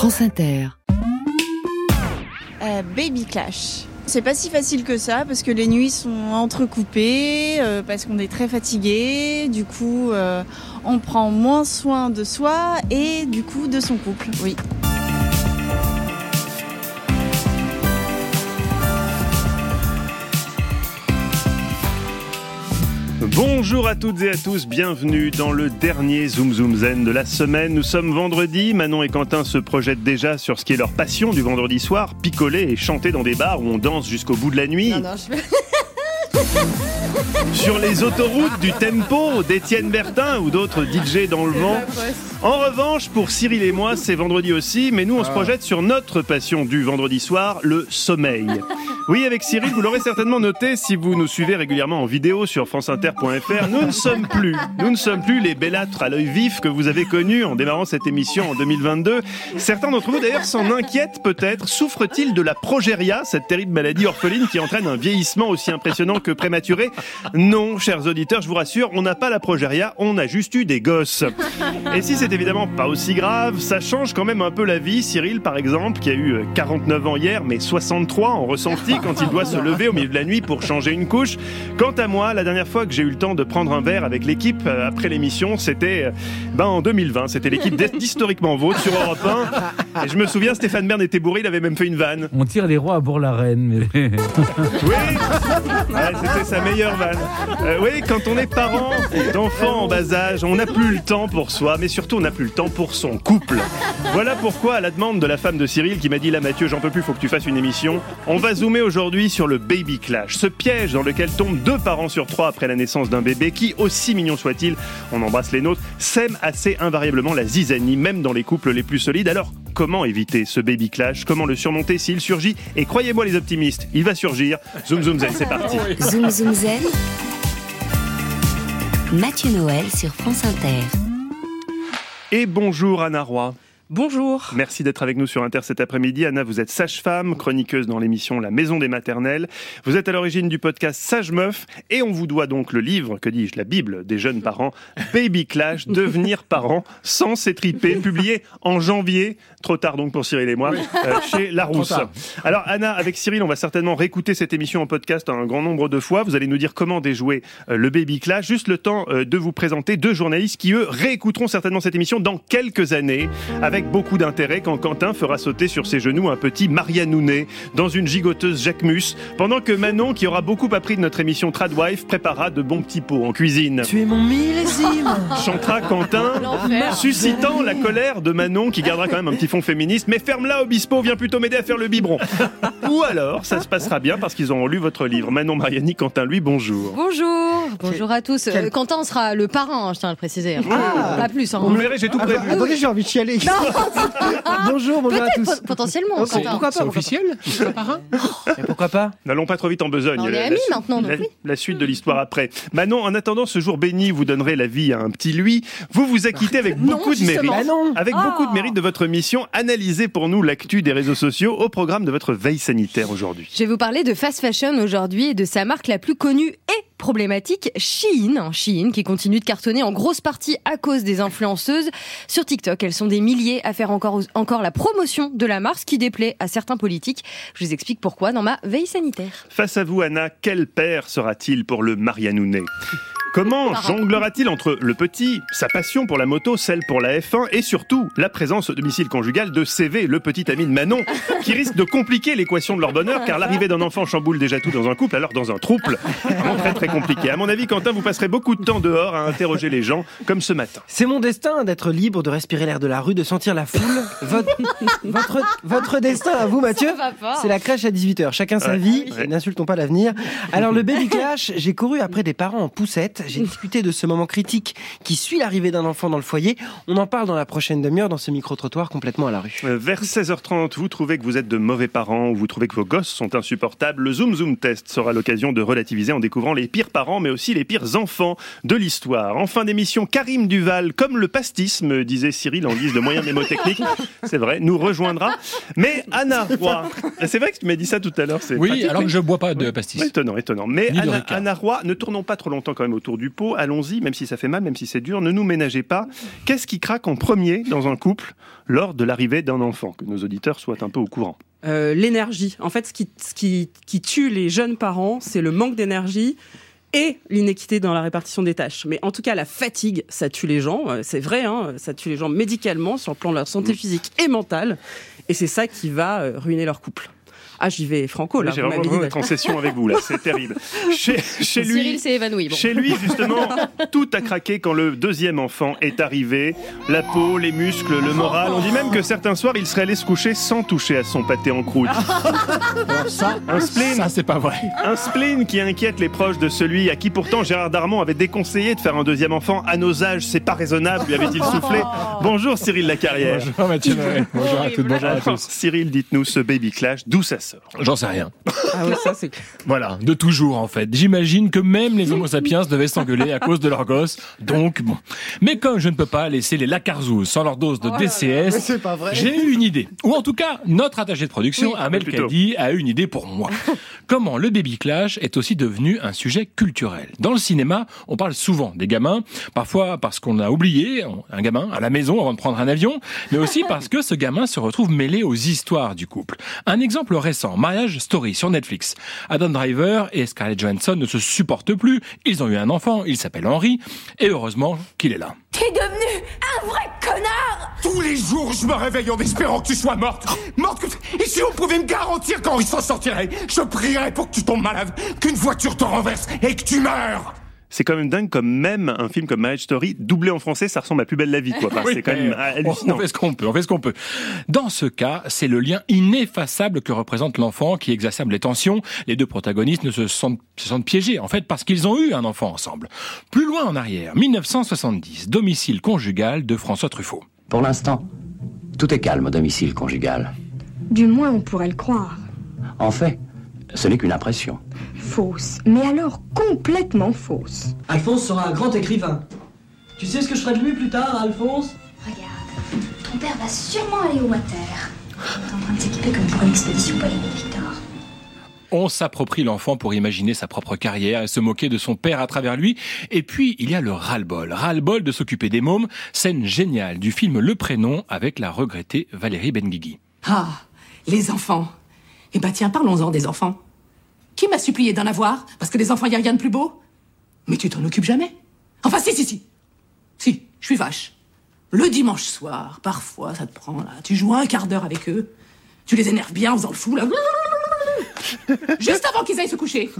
France. Euh, Baby Clash. C'est pas si facile que ça parce que les nuits sont entrecoupées, euh, parce qu'on est très fatigué, du coup euh, on prend moins soin de soi et du coup de son couple. Oui. Bonjour à toutes et à tous, bienvenue dans le dernier Zoom Zoom Zen de la semaine. Nous sommes vendredi, Manon et Quentin se projettent déjà sur ce qui est leur passion du vendredi soir, picoler et chanter dans des bars où on danse jusqu'au bout de la nuit. Sur les autoroutes du tempo d'Étienne Bertin ou d'autres DJ dans le vent. En revanche, pour Cyril et moi, c'est vendredi aussi, mais nous on se projette sur notre passion du vendredi soir, le sommeil. Oui, avec Cyril, vous l'aurez certainement noté si vous nous suivez régulièrement en vidéo sur franceinter.fr, nous ne sommes plus, nous ne sommes plus les bellâtres à l'œil vif que vous avez connus en démarrant cette émission en 2022. Certains d'entre vous d'ailleurs s'en inquiètent peut-être. Souffrent-ils de la progéria, cette terrible maladie orpheline qui entraîne un vieillissement aussi impressionnant que prématuré Non, chers auditeurs, je vous rassure, on n'a pas la progéria, on a juste eu des gosses. Et si c'est évidemment pas aussi grave, ça change quand même un peu la vie. Cyril, par exemple, qui a eu 49 ans hier, mais 63 en ressenti quand il doit se lever au milieu de la nuit pour changer une couche. Quant à moi, la dernière fois que j'ai eu le temps de prendre un verre avec l'équipe euh, après l'émission, c'était euh, ben, en 2020. C'était l'équipe d'Historiquement Vôtre sur Europe 1. Et je me souviens, Stéphane Bern était bourré, il avait même fait une vanne. On tire les rois à Bourg-la-Reine. Mais... Oui, Ouais, c'était sa meilleure Euh, oui, quand on est parent d'enfants en bas âge, on n'a plus le temps pour soi, mais surtout on n'a plus le temps pour son couple. Voilà pourquoi, à la demande de la femme de Cyril qui m'a dit là Mathieu, j'en peux plus, faut que tu fasses une émission, on va zoomer aujourd'hui sur le baby clash, ce piège dans lequel tombent deux parents sur trois après la naissance d'un bébé qui, aussi mignon soit-il, on embrasse les nôtres, sème assez invariablement la zizanie, même dans les couples les plus solides. Alors, comment éviter ce baby clash? Comment le surmonter s'il surgit? Et croyez-moi les optimistes, il va surgir. Zoom zoom zen, c'est parti. Zoom Zoom Zen. Mathieu Noël sur France Inter. Et bonjour Anna Roy. Bonjour. Merci d'être avec nous sur Inter cet après-midi. Anna, vous êtes sage-femme, chroniqueuse dans l'émission La Maison des Maternelles. Vous êtes à l'origine du podcast Sage Meuf et on vous doit donc le livre, que dis-je, la Bible des jeunes parents, Baby Clash, devenir parent sans s'étriper, publié en janvier, trop tard donc pour Cyril et moi, euh, chez Larousse. Alors Anna, avec Cyril, on va certainement réécouter cette émission en podcast un grand nombre de fois. Vous allez nous dire comment déjouer euh, le Baby Clash. Juste le temps euh, de vous présenter deux journalistes qui, eux, réécouteront certainement cette émission dans quelques années avec beaucoup d'intérêt quand Quentin fera sauter sur ses genoux un petit Marianounet dans une gigoteuse Jacquemus, pendant que Manon, qui aura beaucoup appris de notre émission Tradwife, préparera de bons petits pots en cuisine. Tu es mon millésime. Chantera Quentin, suscitant la colère de Manon, qui gardera quand même un petit fond féministe. Mais ferme-la, Obispo, viens plutôt m'aider à faire le biberon. Ou alors, ça se passera bien parce qu'ils auront lu votre livre. Manon Mariani, Quentin, lui, bonjour. Bonjour, bonjour à tous. Euh, Quentin sera le parrain, hein, je tiens à le préciser. Ah. Pas plus. Hein. Vous me verrez, j'ai tout prévu. Attendez, j'ai envie de chialer. Bonjour, bonjour à Peut-être tous. pot- potentiellement. Quentin. Pourquoi pas officiel pourquoi pas N'allons pas trop vite en besogne. On est La- amis maintenant, donc la- oui. la suite de l'histoire après. Manon, en attendant ce jour béni, vous donnerez la vie à un petit lui. Vous vous acquittez avec beaucoup de mérite. Bah. Avec Ah. beaucoup de mérite de votre mission, analysez pour nous l'actu des réseaux sociaux au programme de votre veille sanitaire aujourd'hui. Je vais vous parler de fast fashion aujourd'hui et de sa marque la plus connue et problématique, hein, Shein qui continue de cartonner en grosse partie à cause des influenceuses sur TikTok. Elles sont des milliers à faire encore, la promotion de la ce qui déplaît à certains politiques. Je vous explique pourquoi dans ma veille sanitaire. Face à vous, Anna, quel père sera-t-il pour le Marianounet? Comment jonglera-t-il entre le petit, sa passion pour la moto, celle pour la F1 et surtout la présence au domicile conjugal de CV, le petit ami de Manon, qui risque de compliquer l'équation de leur bonheur car l'arrivée d'un enfant chamboule déjà tout dans un couple, alors dans un trouble, vraiment très très compliqué. À mon avis, Quentin, vous passerez beaucoup de temps dehors à interroger les gens, comme ce matin. C'est mon destin d'être libre, de respirer l'air de la rue, de sentir la foule. Votre, votre, votre destin à vous, Mathieu, va pas. c'est la crèche à 18h. Chacun sa Ouais. vie, Ouais. n'insultons pas l'avenir. Alors, le baby clash, j'ai couru après des parents en poussette. J'ai discuté de ce moment critique qui suit l'arrivée d'un enfant dans le foyer. On en parle dans la prochaine demi-heure dans ce micro-trottoir complètement à la rue. Euh, Vers 16h30, vous trouvez que vous êtes de mauvais parents ou vous trouvez que vos gosses sont insupportables, le Zoom Zoom Test sera l'occasion de relativiser en découvrant les pires parents mais aussi les pires enfants de l'histoire. En fin d'émission, Karim Duval, comme le pastis, me disait Cyril en guise de moyen mnémotechnique, c'est vrai, nous rejoindra. Mais Anna Roy, c'est vrai que tu m'as dit ça tout à l'heure, Oui, pratique, alors mais- que je bois pas de pastis. Ouais, Étonnant, étonnant. Mais Anna. Anna Roy, ne tournons pas trop longtemps quand même autour autour du pot. Allons-y, même si ça fait mal, même si c'est dur, ne nous ménagez pas. Qu'est-ce qui craque en premier dans un couple lors de l'arrivée d'un enfant? Que nos auditeurs soient un peu au courant. Euh, l'énergie. En fait, ce qui, ce qui, qui tue les jeunes parents, c'est le manque d'énergie et l'inéquité dans la répartition des tâches. Mais en tout cas, la fatigue, ça tue les gens. Euh, C'est vrai, hein, ça tue les gens médicalement sur le plan de leur santé physique et mentale. Et c'est ça qui va euh, ruiner leur couple. Ah, j'y vais franco, là. J'ai vraiment besoin d'être en session avec vous, là. C'est terrible. Chez, chez lui, Cyril s'est évanoui. bon. Chez lui, justement, tout a craqué quand le deuxième enfant est arrivé. La peau, les muscles, le moral. On dit même que certains soirs, il serait allé se coucher sans toucher à son pâté en croûte. Alors ça, Un spleen, ça c'est pas vrai. un spleen qui inquiète les proches de celui à qui pourtant Gérard Darmon avait déconseillé de faire un deuxième enfant. À nos âges, c'est pas raisonnable, lui avait-il soufflé. Bonjour Cyril Lacarrière. Bonjour Mathieu. Bonjour à toutes, bonjour à tous. Cyril, dites-nous ce baby clash, d'où J'en sais rien. Ah oui, ça, c'est Voilà, de toujours en fait. J'imagine que même les homo sapiens devaient s'engueuler à cause de leur gosse. Donc bon. Mais comme je ne peux pas laisser les lacarzous sans leur dose de DCS, j'ai eu une idée. Ou en tout cas, notre attaché de production, Amel. Kadi, a eu une idée pour moi. Comment le baby clash est aussi devenu un sujet culturel. Dans le cinéma, on parle souvent des gamins, parfois parce qu'on a oublié un gamin à la maison avant de prendre un avion, mais aussi parce que ce gamin se retrouve mêlé aux histoires du couple. Un exemple récent, Mariage Story sur Netflix. Adam Driver et Scarlett Johansson ne se supportent plus, ils ont eu un enfant, il s'appelle Henry, et heureusement qu'il est là. T'es devenu un vrai connard Tous les jours, je me réveille en espérant que tu sois morte. Morte que... Et si on pouvait me garantir quand il s'en sortirait, je prierais pour que tu tombes malade, qu'une voiture te renverse et que tu meurs. C'est quand même dingue comme même un film comme Marriage Story, doublé en français, ça ressemble à Plus belle la vie, quoi. Enfin, Oui, c'est quand même mais hallucinant. On fait ce qu'on peut, on fait ce qu'on peut. Dans ce cas, c'est le lien ineffaçable que représente l'enfant qui exacerbe les tensions. Les deux protagonistes ne se sentent, se sentent piégés, en fait, parce qu'ils ont eu un enfant ensemble. Plus loin en arrière, 1970, domicile conjugal de François Truffaut. Pour l'instant, tout est calme au domicile conjugal. Du moins, on pourrait le croire. En fait, ce n'est qu'une impression. Fausse. Mais alors complètement fausse. Alphonse sera un grand écrivain. Tu sais ce que je ferai de lui plus tard, Alphonse? Regarde, ton père va sûrement aller au water. T'es en train de s'équiper comme pour une expédition polémique, Victor. On s'approprie l'enfant pour imaginer sa propre carrière et se moquer de son père à travers lui. Et puis, il y a le ras-le-bol. Ras-le-bol de s'occuper des mômes. Scène géniale du film Le Prénom avec la regrettée Valérie Benguigui. Ah, les enfants. Eh ben tiens, parlons-en des enfants. Qui m'a supplié d'en avoir Parce que les enfants, y a rien de plus beau? Mais tu t'en occupes jamais. Enfin, si, si, si. Si, je suis vache. Le dimanche soir, parfois, ça te prend là. Tu joues un quart d'heure avec eux. Tu les énerves bien en faisant le fou là. Juste avant qu'ils aillent se coucher.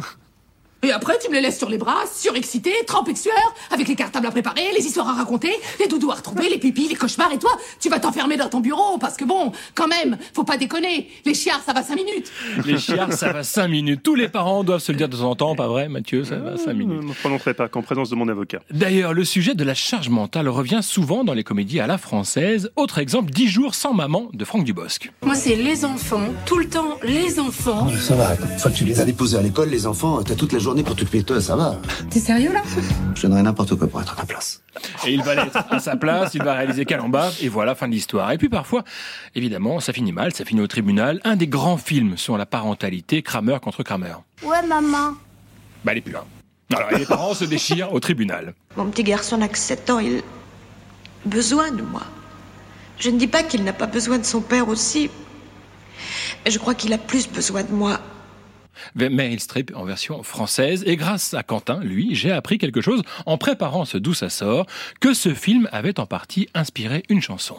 Et après, tu me les laisses sur les bras, surexcités, trempés de sueur, avec les cartables à préparer, les histoires à raconter, les doudous à retrouver, les pipis, les cauchemars, et toi, tu vas t'enfermer dans ton bureau, parce que bon, quand même, faut pas déconner, les chiards, ça va cinq minutes. Les chiards, ça va 5 minutes. Tous les parents doivent se le dire de temps en temps, pas vrai, Mathieu? Ça va 5 Je minutes. ne me prononcerai pas qu'en présence de mon avocat. D'ailleurs, le sujet de la charge mentale revient souvent dans les comédies à la française. Autre exemple, 10 jours sans maman de Franck Dubosc. Moi, c'est les enfants, tout le temps, les enfants. Ça va, une fois que tu les as déposés à l'école, les enfants, t'as toute la journée pour t'occuper de toi, ça va. T'es sérieux là? Je donnerais n'importe quoi pour être à ta place. Et il va l'être à sa place, il va réaliser Calamba, et voilà, fin de l'histoire. Et puis parfois, évidemment, ça finit mal, ça finit au tribunal. Un des grands films sur la parentalité, Kramer contre Kramer. Ouais, maman. Bah, elle est plus là. Alors, les parents se déchirent au tribunal. Mon petit garçon n'a que 7 ans, il a besoin de moi. Je ne dis pas qu'il n'a pas besoin de son père aussi, mais je crois qu'il a plus besoin de moi. Meryl Streep en version française. Et grâce à Quentin, lui, j'ai appris quelque chose en préparant ce D'où ça sort, que ce film avait en partie inspiré une chanson.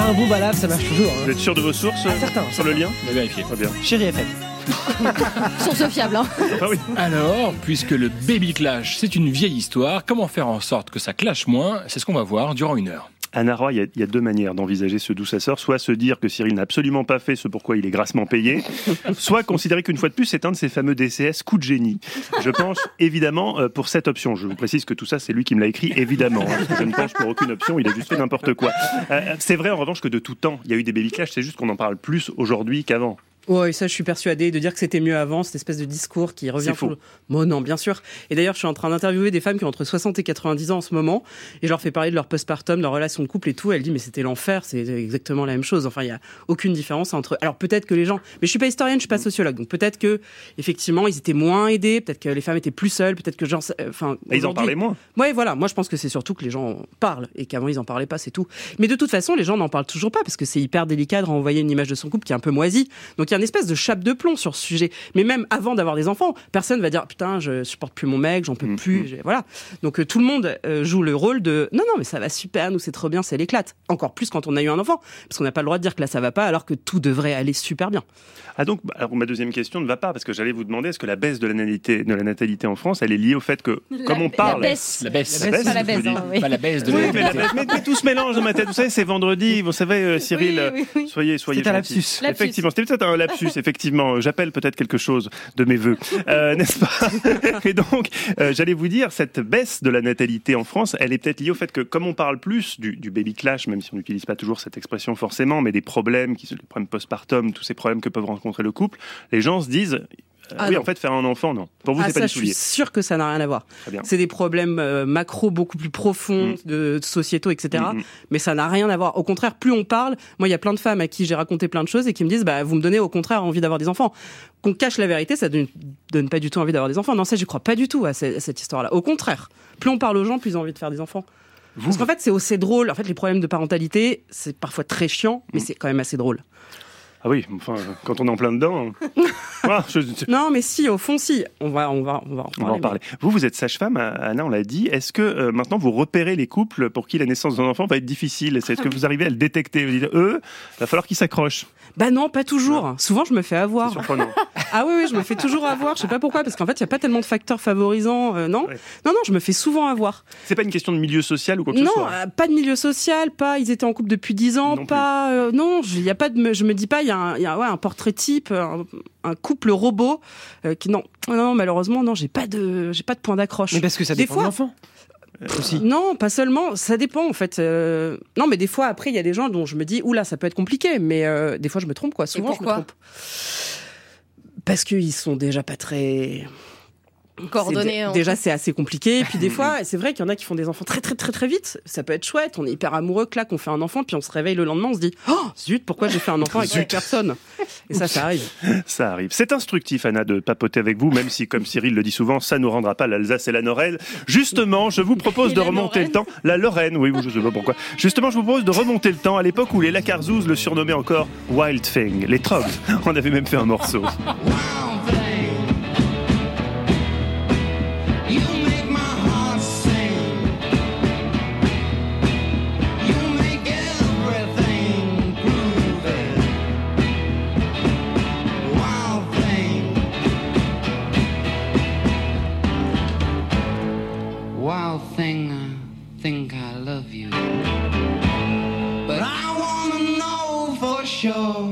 Ah, un bon balade, ça marche toujours. hein. Vous êtes sûr de vos sources Ah, certain, sur le lien? On vérifier. Très bien. Chérie FM. Source fiable, hein. Ah oui. Alors, puisque le baby clash, c'est une vieille histoire, comment faire en sorte que ça clash moins? C'est ce qu'on va voir durant une heure. Anna Roy, il y a- il y, a deux manières d'envisager ce ça sort. Soit se dire que Cyril n'a absolument pas fait ce pourquoi il est grassement payé, soit considérer qu'une fois de plus, c'est un de ces fameux DCS coup de génie. Je pense évidemment euh, pour cette option. Je vous précise que tout ça, c'est lui qui me l'a écrit, évidemment. hein, parce que je ne pense pour aucune option, il a juste fait n'importe quoi. Euh, c'est vrai en revanche que de tout temps, il y a eu des baby clash, c'est juste qu'on en parle plus aujourd'hui qu'avant. Ouais, ça, je suis persuadée de dire que c'était mieux avant, cette espèce de discours qui revient. C'est faux. le- Bon, non, bien sûr. Et d'ailleurs, je suis en train d'interviewer des femmes qui ont entre 60 et 90 ans en ce moment, et je leur fais parler de leur postpartum, de leur relation de couple et tout. Elle dit, mais c'était l'enfer, c'est exactement la même chose. Enfin, il y a aucune différence entre. Alors peut-être que les gens, mais je suis pas historienne, je suis pas sociologue, donc peut-être que effectivement, ils étaient moins aidés, peut-être que les femmes étaient plus seules, peut-être que genre, euh, enfin, ils en parlaient moins. Ouais, voilà. Moi, je pense que c'est surtout que les gens en parlent et qu'avant ils en parlaient pas, c'est tout. Mais de toute façon, les gens n'en parlent toujours pas parce que c'est hyper délicat de renvoyer une image de son couple qui est un peu moisie. Donc il une espèce de chape de plomb sur ce sujet. Mais même avant d'avoir des enfants, personne va dire putain, je supporte plus mon mec, j'en peux plus. j'ai- Voilà. Donc euh, tout le monde euh, joue le rôle de non, non, mais ça va super, nous c'est trop bien, c'est l'éclate. Encore plus quand on a eu un enfant, parce qu'on n'a pas le droit de dire que là ça va pas alors que tout devrait aller super bien. Ah donc, bah, alors ma deuxième question ne va pas parce que j'allais vous demander est-ce que la baisse de la natalité, de la natalité en France, elle est liée au fait que, comme on parle, La baisse. La baisse, Pas la je baisse, vous dis. hein, oui. Pas la baisse de Oui, la mais, la natalité. baisse- mais- mais tout se mélange dans ma tête. Vous savez, c'est vendredi. Vous savez, euh, Cyril, Oui, oui, oui. soyez, soyez C'est un. Lapsus. Effectivement, c'était peut-être un lapsus. Effectivement, j'appelle peut-être quelque chose de mes voeux, euh, n'est-ce pas Et donc, euh, j'allais vous dire, cette baisse de la natalité en France, elle est peut-être liée au fait que, comme on parle plus du, du baby clash, même si on n'utilise pas toujours cette expression forcément, mais des problèmes, qui, les problèmes postpartum, tous ces problèmes que peuvent rencontrer le couple, les gens se disent. Ah oui, non. en fait, faire un enfant, non. Pour vous, Ah, c'est pas ça, du je soulier. suis sûre que ça n'a rien à voir. C'est des problèmes euh, macro beaucoup plus profonds, de, de sociétaux, etc. Mm, mm. Mais ça n'a rien à voir. Au contraire, plus on parle, moi, il y a plein de femmes à qui j'ai raconté plein de choses et qui me disent, bah, vous me donnez au contraire envie d'avoir des enfants. Qu'on cache la vérité, ça donne, donne pas du tout envie d'avoir des enfants. Non, ça, je crois pas du tout à, ce- à cette histoire-là. Au contraire, plus on parle aux gens, plus ils ont envie de faire des enfants. Parce qu'en fait, c'est assez drôle. En fait, les problèmes de parentalité, c'est parfois très chiant, mais c'est quand même assez drôle. Ah oui, enfin, quand on est en plein dedans. Ah, je- Non, mais si, au fond, si. On va, on va, on va en On va en parler. Vous, vous êtes sage-femme, Anna, on l'a dit. Est-ce que euh, maintenant vous repérez les couples pour qui la naissance d'un enfant va être difficile? Est-ce que vous arrivez à le détecter? Vous dites, eux, va falloir qu'ils s'accrochent. Bah non, pas toujours. Souvent, je me fais avoir. Surprenant. Ah oui, oui, je me fais toujours avoir. Je sais pas pourquoi, parce qu'en fait, il y a pas tellement de facteurs favorisants. euh, non, non, non, je me fais souvent avoir. C'est pas une question de milieu social ou quoi que Non, ce soit? euh, pas de milieu social, pas. Ils étaient en couple depuis 10 ans, pas. euh, non, il y a pas de. me- Je me dis pas, il y a, un, il y a, ouais, un portrait type, un, un couple robot euh, qui non, non, malheureusement, non, j'ai pas de, j'ai pas de point d'accroche. Mais parce que ça Des dépend fois, de l'enfant. Aussi. Non, pas seulement. Ça dépend en fait. Euh, Non, mais des fois après, il y a des gens dont je me dis, oula, ça peut être compliqué. Mais euh, des fois, je me trompe quoi. Souvent, je me pourquoi trompe. Parce qu'ils sont déjà pas très Déjà, c'est assez compliqué. Et puis des fois, c'est vrai qu'il y en a qui font des enfants très très très très vite. Ça peut être chouette. On est hyper amoureux, clac, on fait un enfant, puis on se réveille le lendemain, on se dit, oh zut, pourquoi j'ai fait un enfant avec cette personne? Et ça, ça arrive. Ça arrive. C'est instructif, Anna, de papoter avec vous, même si, comme Cyril le dit souvent, ça nous rendra pas l'Alsace et la Norelle. Justement, je vous propose Et de remonter le temps. La Lorraine, oui, je sais pas pourquoi. Justement, je vous propose de remonter le temps à l'époque où les Lacarzouz le surnommaient encore Wild Thing, les Trogs. On avait même fait un morceau. show.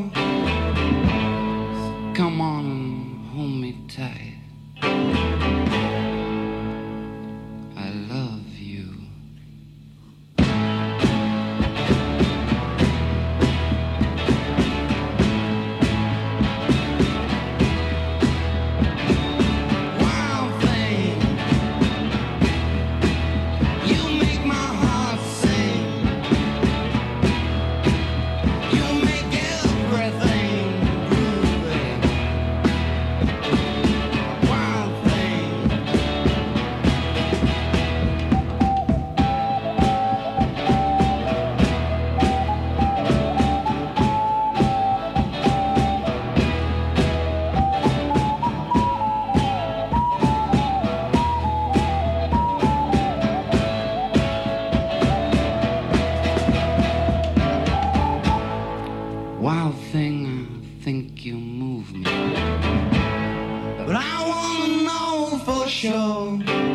But I wanna know for sure.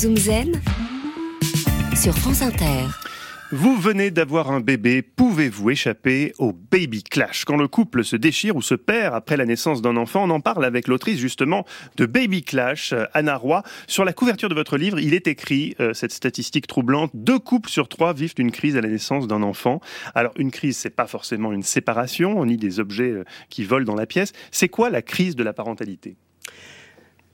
Zoom Zen sur France Inter. Vous venez d'avoir un bébé, pouvez-vous échapper au baby clash? Quand le couple se déchire ou se perd après la naissance d'un enfant, on en parle avec l'autrice justement de Baby Clash, euh, Anna Roy. Sur la couverture de votre livre, il est écrit euh, cette statistique troublante deux couples sur trois vivent une crise à la naissance d'un enfant. Alors une crise, c'est pas forcément une séparation, ni des objets euh, qui volent dans la pièce. C'est quoi la crise de la parentalité?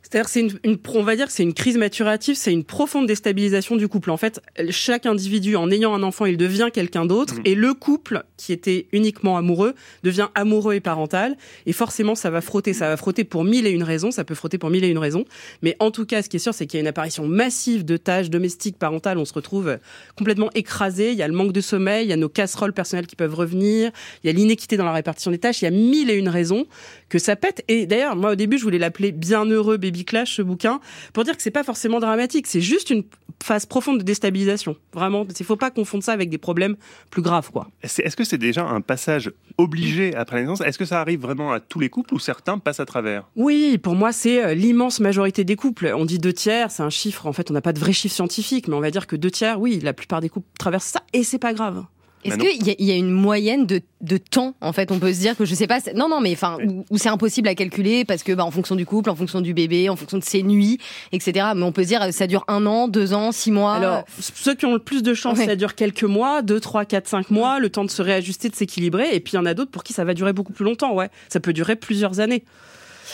C'est-à-dire, c'est une, une- on va dire que c'est une crise maturative, c'est une profonde déstabilisation du couple. En fait, chaque individu, en ayant un enfant, il devient quelqu'un d'autre, et le couple, qui était uniquement amoureux, devient amoureux et parental. Et forcément, ça va frotter, ça va frotter pour mille et une raisons, ça peut frotter pour mille et une raisons. Mais en tout cas, ce qui est sûr, c'est qu'il y a une apparition massive de tâches domestiques, parentales. On se retrouve complètement écrasé. Il y a le manque de sommeil, il y a nos casseroles personnelles qui peuvent revenir, il y a l'inéquité dans la répartition des tâches. Il y a mille et une raisons que ça pète. Et d'ailleurs, moi, au début, je voulais l'appeler Bienheureux Clash, ce bouquin, pour dire que c'est pas forcément dramatique. C'est juste une phase profonde de déstabilisation. Vraiment, il faut pas confondre ça avec des problèmes plus graves, quoi. Est-ce que c'est déjà un passage obligé après la naissance Est-ce que ça arrive vraiment à tous les couples ou certains passent à travers? Oui, pour moi, c'est euh, l'immense majorité des couples. On dit deux tiers, c'est un chiffre. En fait, on n'a pas de vrai chiffre scientifique, mais on va dire que deux tiers, oui, la plupart des couples traversent ça, et c'est pas grave. Est-ce qu'il y, y a une moyenne de, de temps En fait, on peut se dire que je sais pas. c'est- Non, non, mais enfin, où, où c'est impossible à calculer parce que, bah, en fonction du couple, en fonction du bébé, en fonction de ses nuits, etc. Mais on peut se dire, ça dure un an, deux ans, six mois. Alors, ceux qui ont le plus de chance, ça dure quelques mois, deux, trois, quatre, cinq mois, le temps de se réajuster, de s'équilibrer. Et puis, il y en a d'autres pour qui ça va durer beaucoup plus longtemps, ouais. Ça peut durer plusieurs années.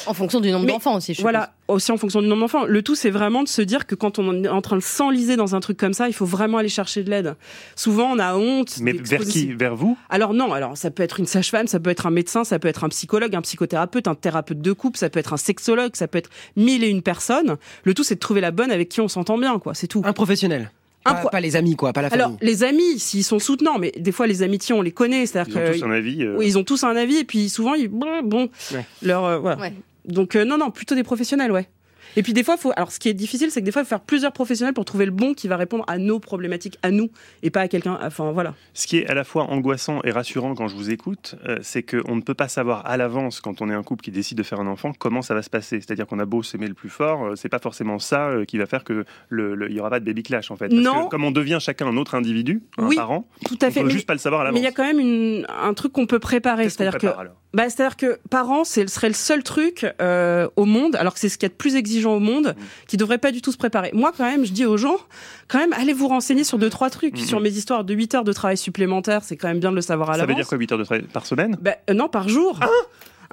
En fonction du nombre d'enfants aussi, je Voilà, aussi en fonction du nombre d'enfants. Le tout, c'est vraiment de se dire que quand on est en train de s'enliser dans un truc comme ça, il faut vraiment aller chercher de l'aide. Souvent, on a honte. Mais vers qui Vers vous? Alors non, alors ça peut être une sage-femme, ça peut être un médecin, ça peut être un psychologue, un psychothérapeute, un thérapeute de couple, ça peut être un sexologue, ça peut être mille et une personnes. Le tout, c'est de trouver la bonne avec qui on s'entend bien, quoi. C'est tout. Un professionnel. Pas, pas les amis, quoi, pas la famille. Alors, les amis, s'ils sont soutenants, mais des fois, les amitiés, on les connaît. C'est-à-dire Ils ont que- tous un avis, euh. Oui, ils ont tous un avis, et puis souvent, ils, bon, bon, Ouais. leur, euh, voilà. Donc, euh, non, non, plutôt des professionnels, ouais. Et puis des fois, faut. Alors, ce qui est difficile, c'est que des fois, il faut faire plusieurs professionnels pour trouver le bon qui va répondre à nos problématiques, à nous, et pas à quelqu'un. Enfin, voilà. Ce qui est à la fois angoissant et rassurant quand je vous écoute, euh, c'est qu'on ne peut pas savoir à l'avance, quand on est un couple qui décide de faire un enfant, comment ça va se passer. C'est-à-dire qu'on a beau s'aimer le plus fort, euh, c'est pas forcément ça euh, qui va faire que le, il y aura pas de baby clash en fait. Parce Non. que comme on devient chacun un autre individu, un Oui, parent, tout à fait. on peut Mais- juste pas le savoir à Mais il l'avance. y a quand même une, un truc qu'on peut préparer. C'est-à-dire que, prépare, alors? bah, c'est-à-dire que parents, c'est serait le seul truc euh, au monde, alors que c'est ce qu'il y a de plus exigeant au monde, Mm. qui devrait pas du tout se préparer. Moi, quand même, je dis aux gens, quand même, allez vous renseigner sur deux trois trucs Mhm. sur mes histoires de 8 heures de travail supplémentaire. C'est quand même bien de le savoir à Ça veut l'avance. dire quoi 8 heures de travail par semaine? Bah, euh, non, par jour.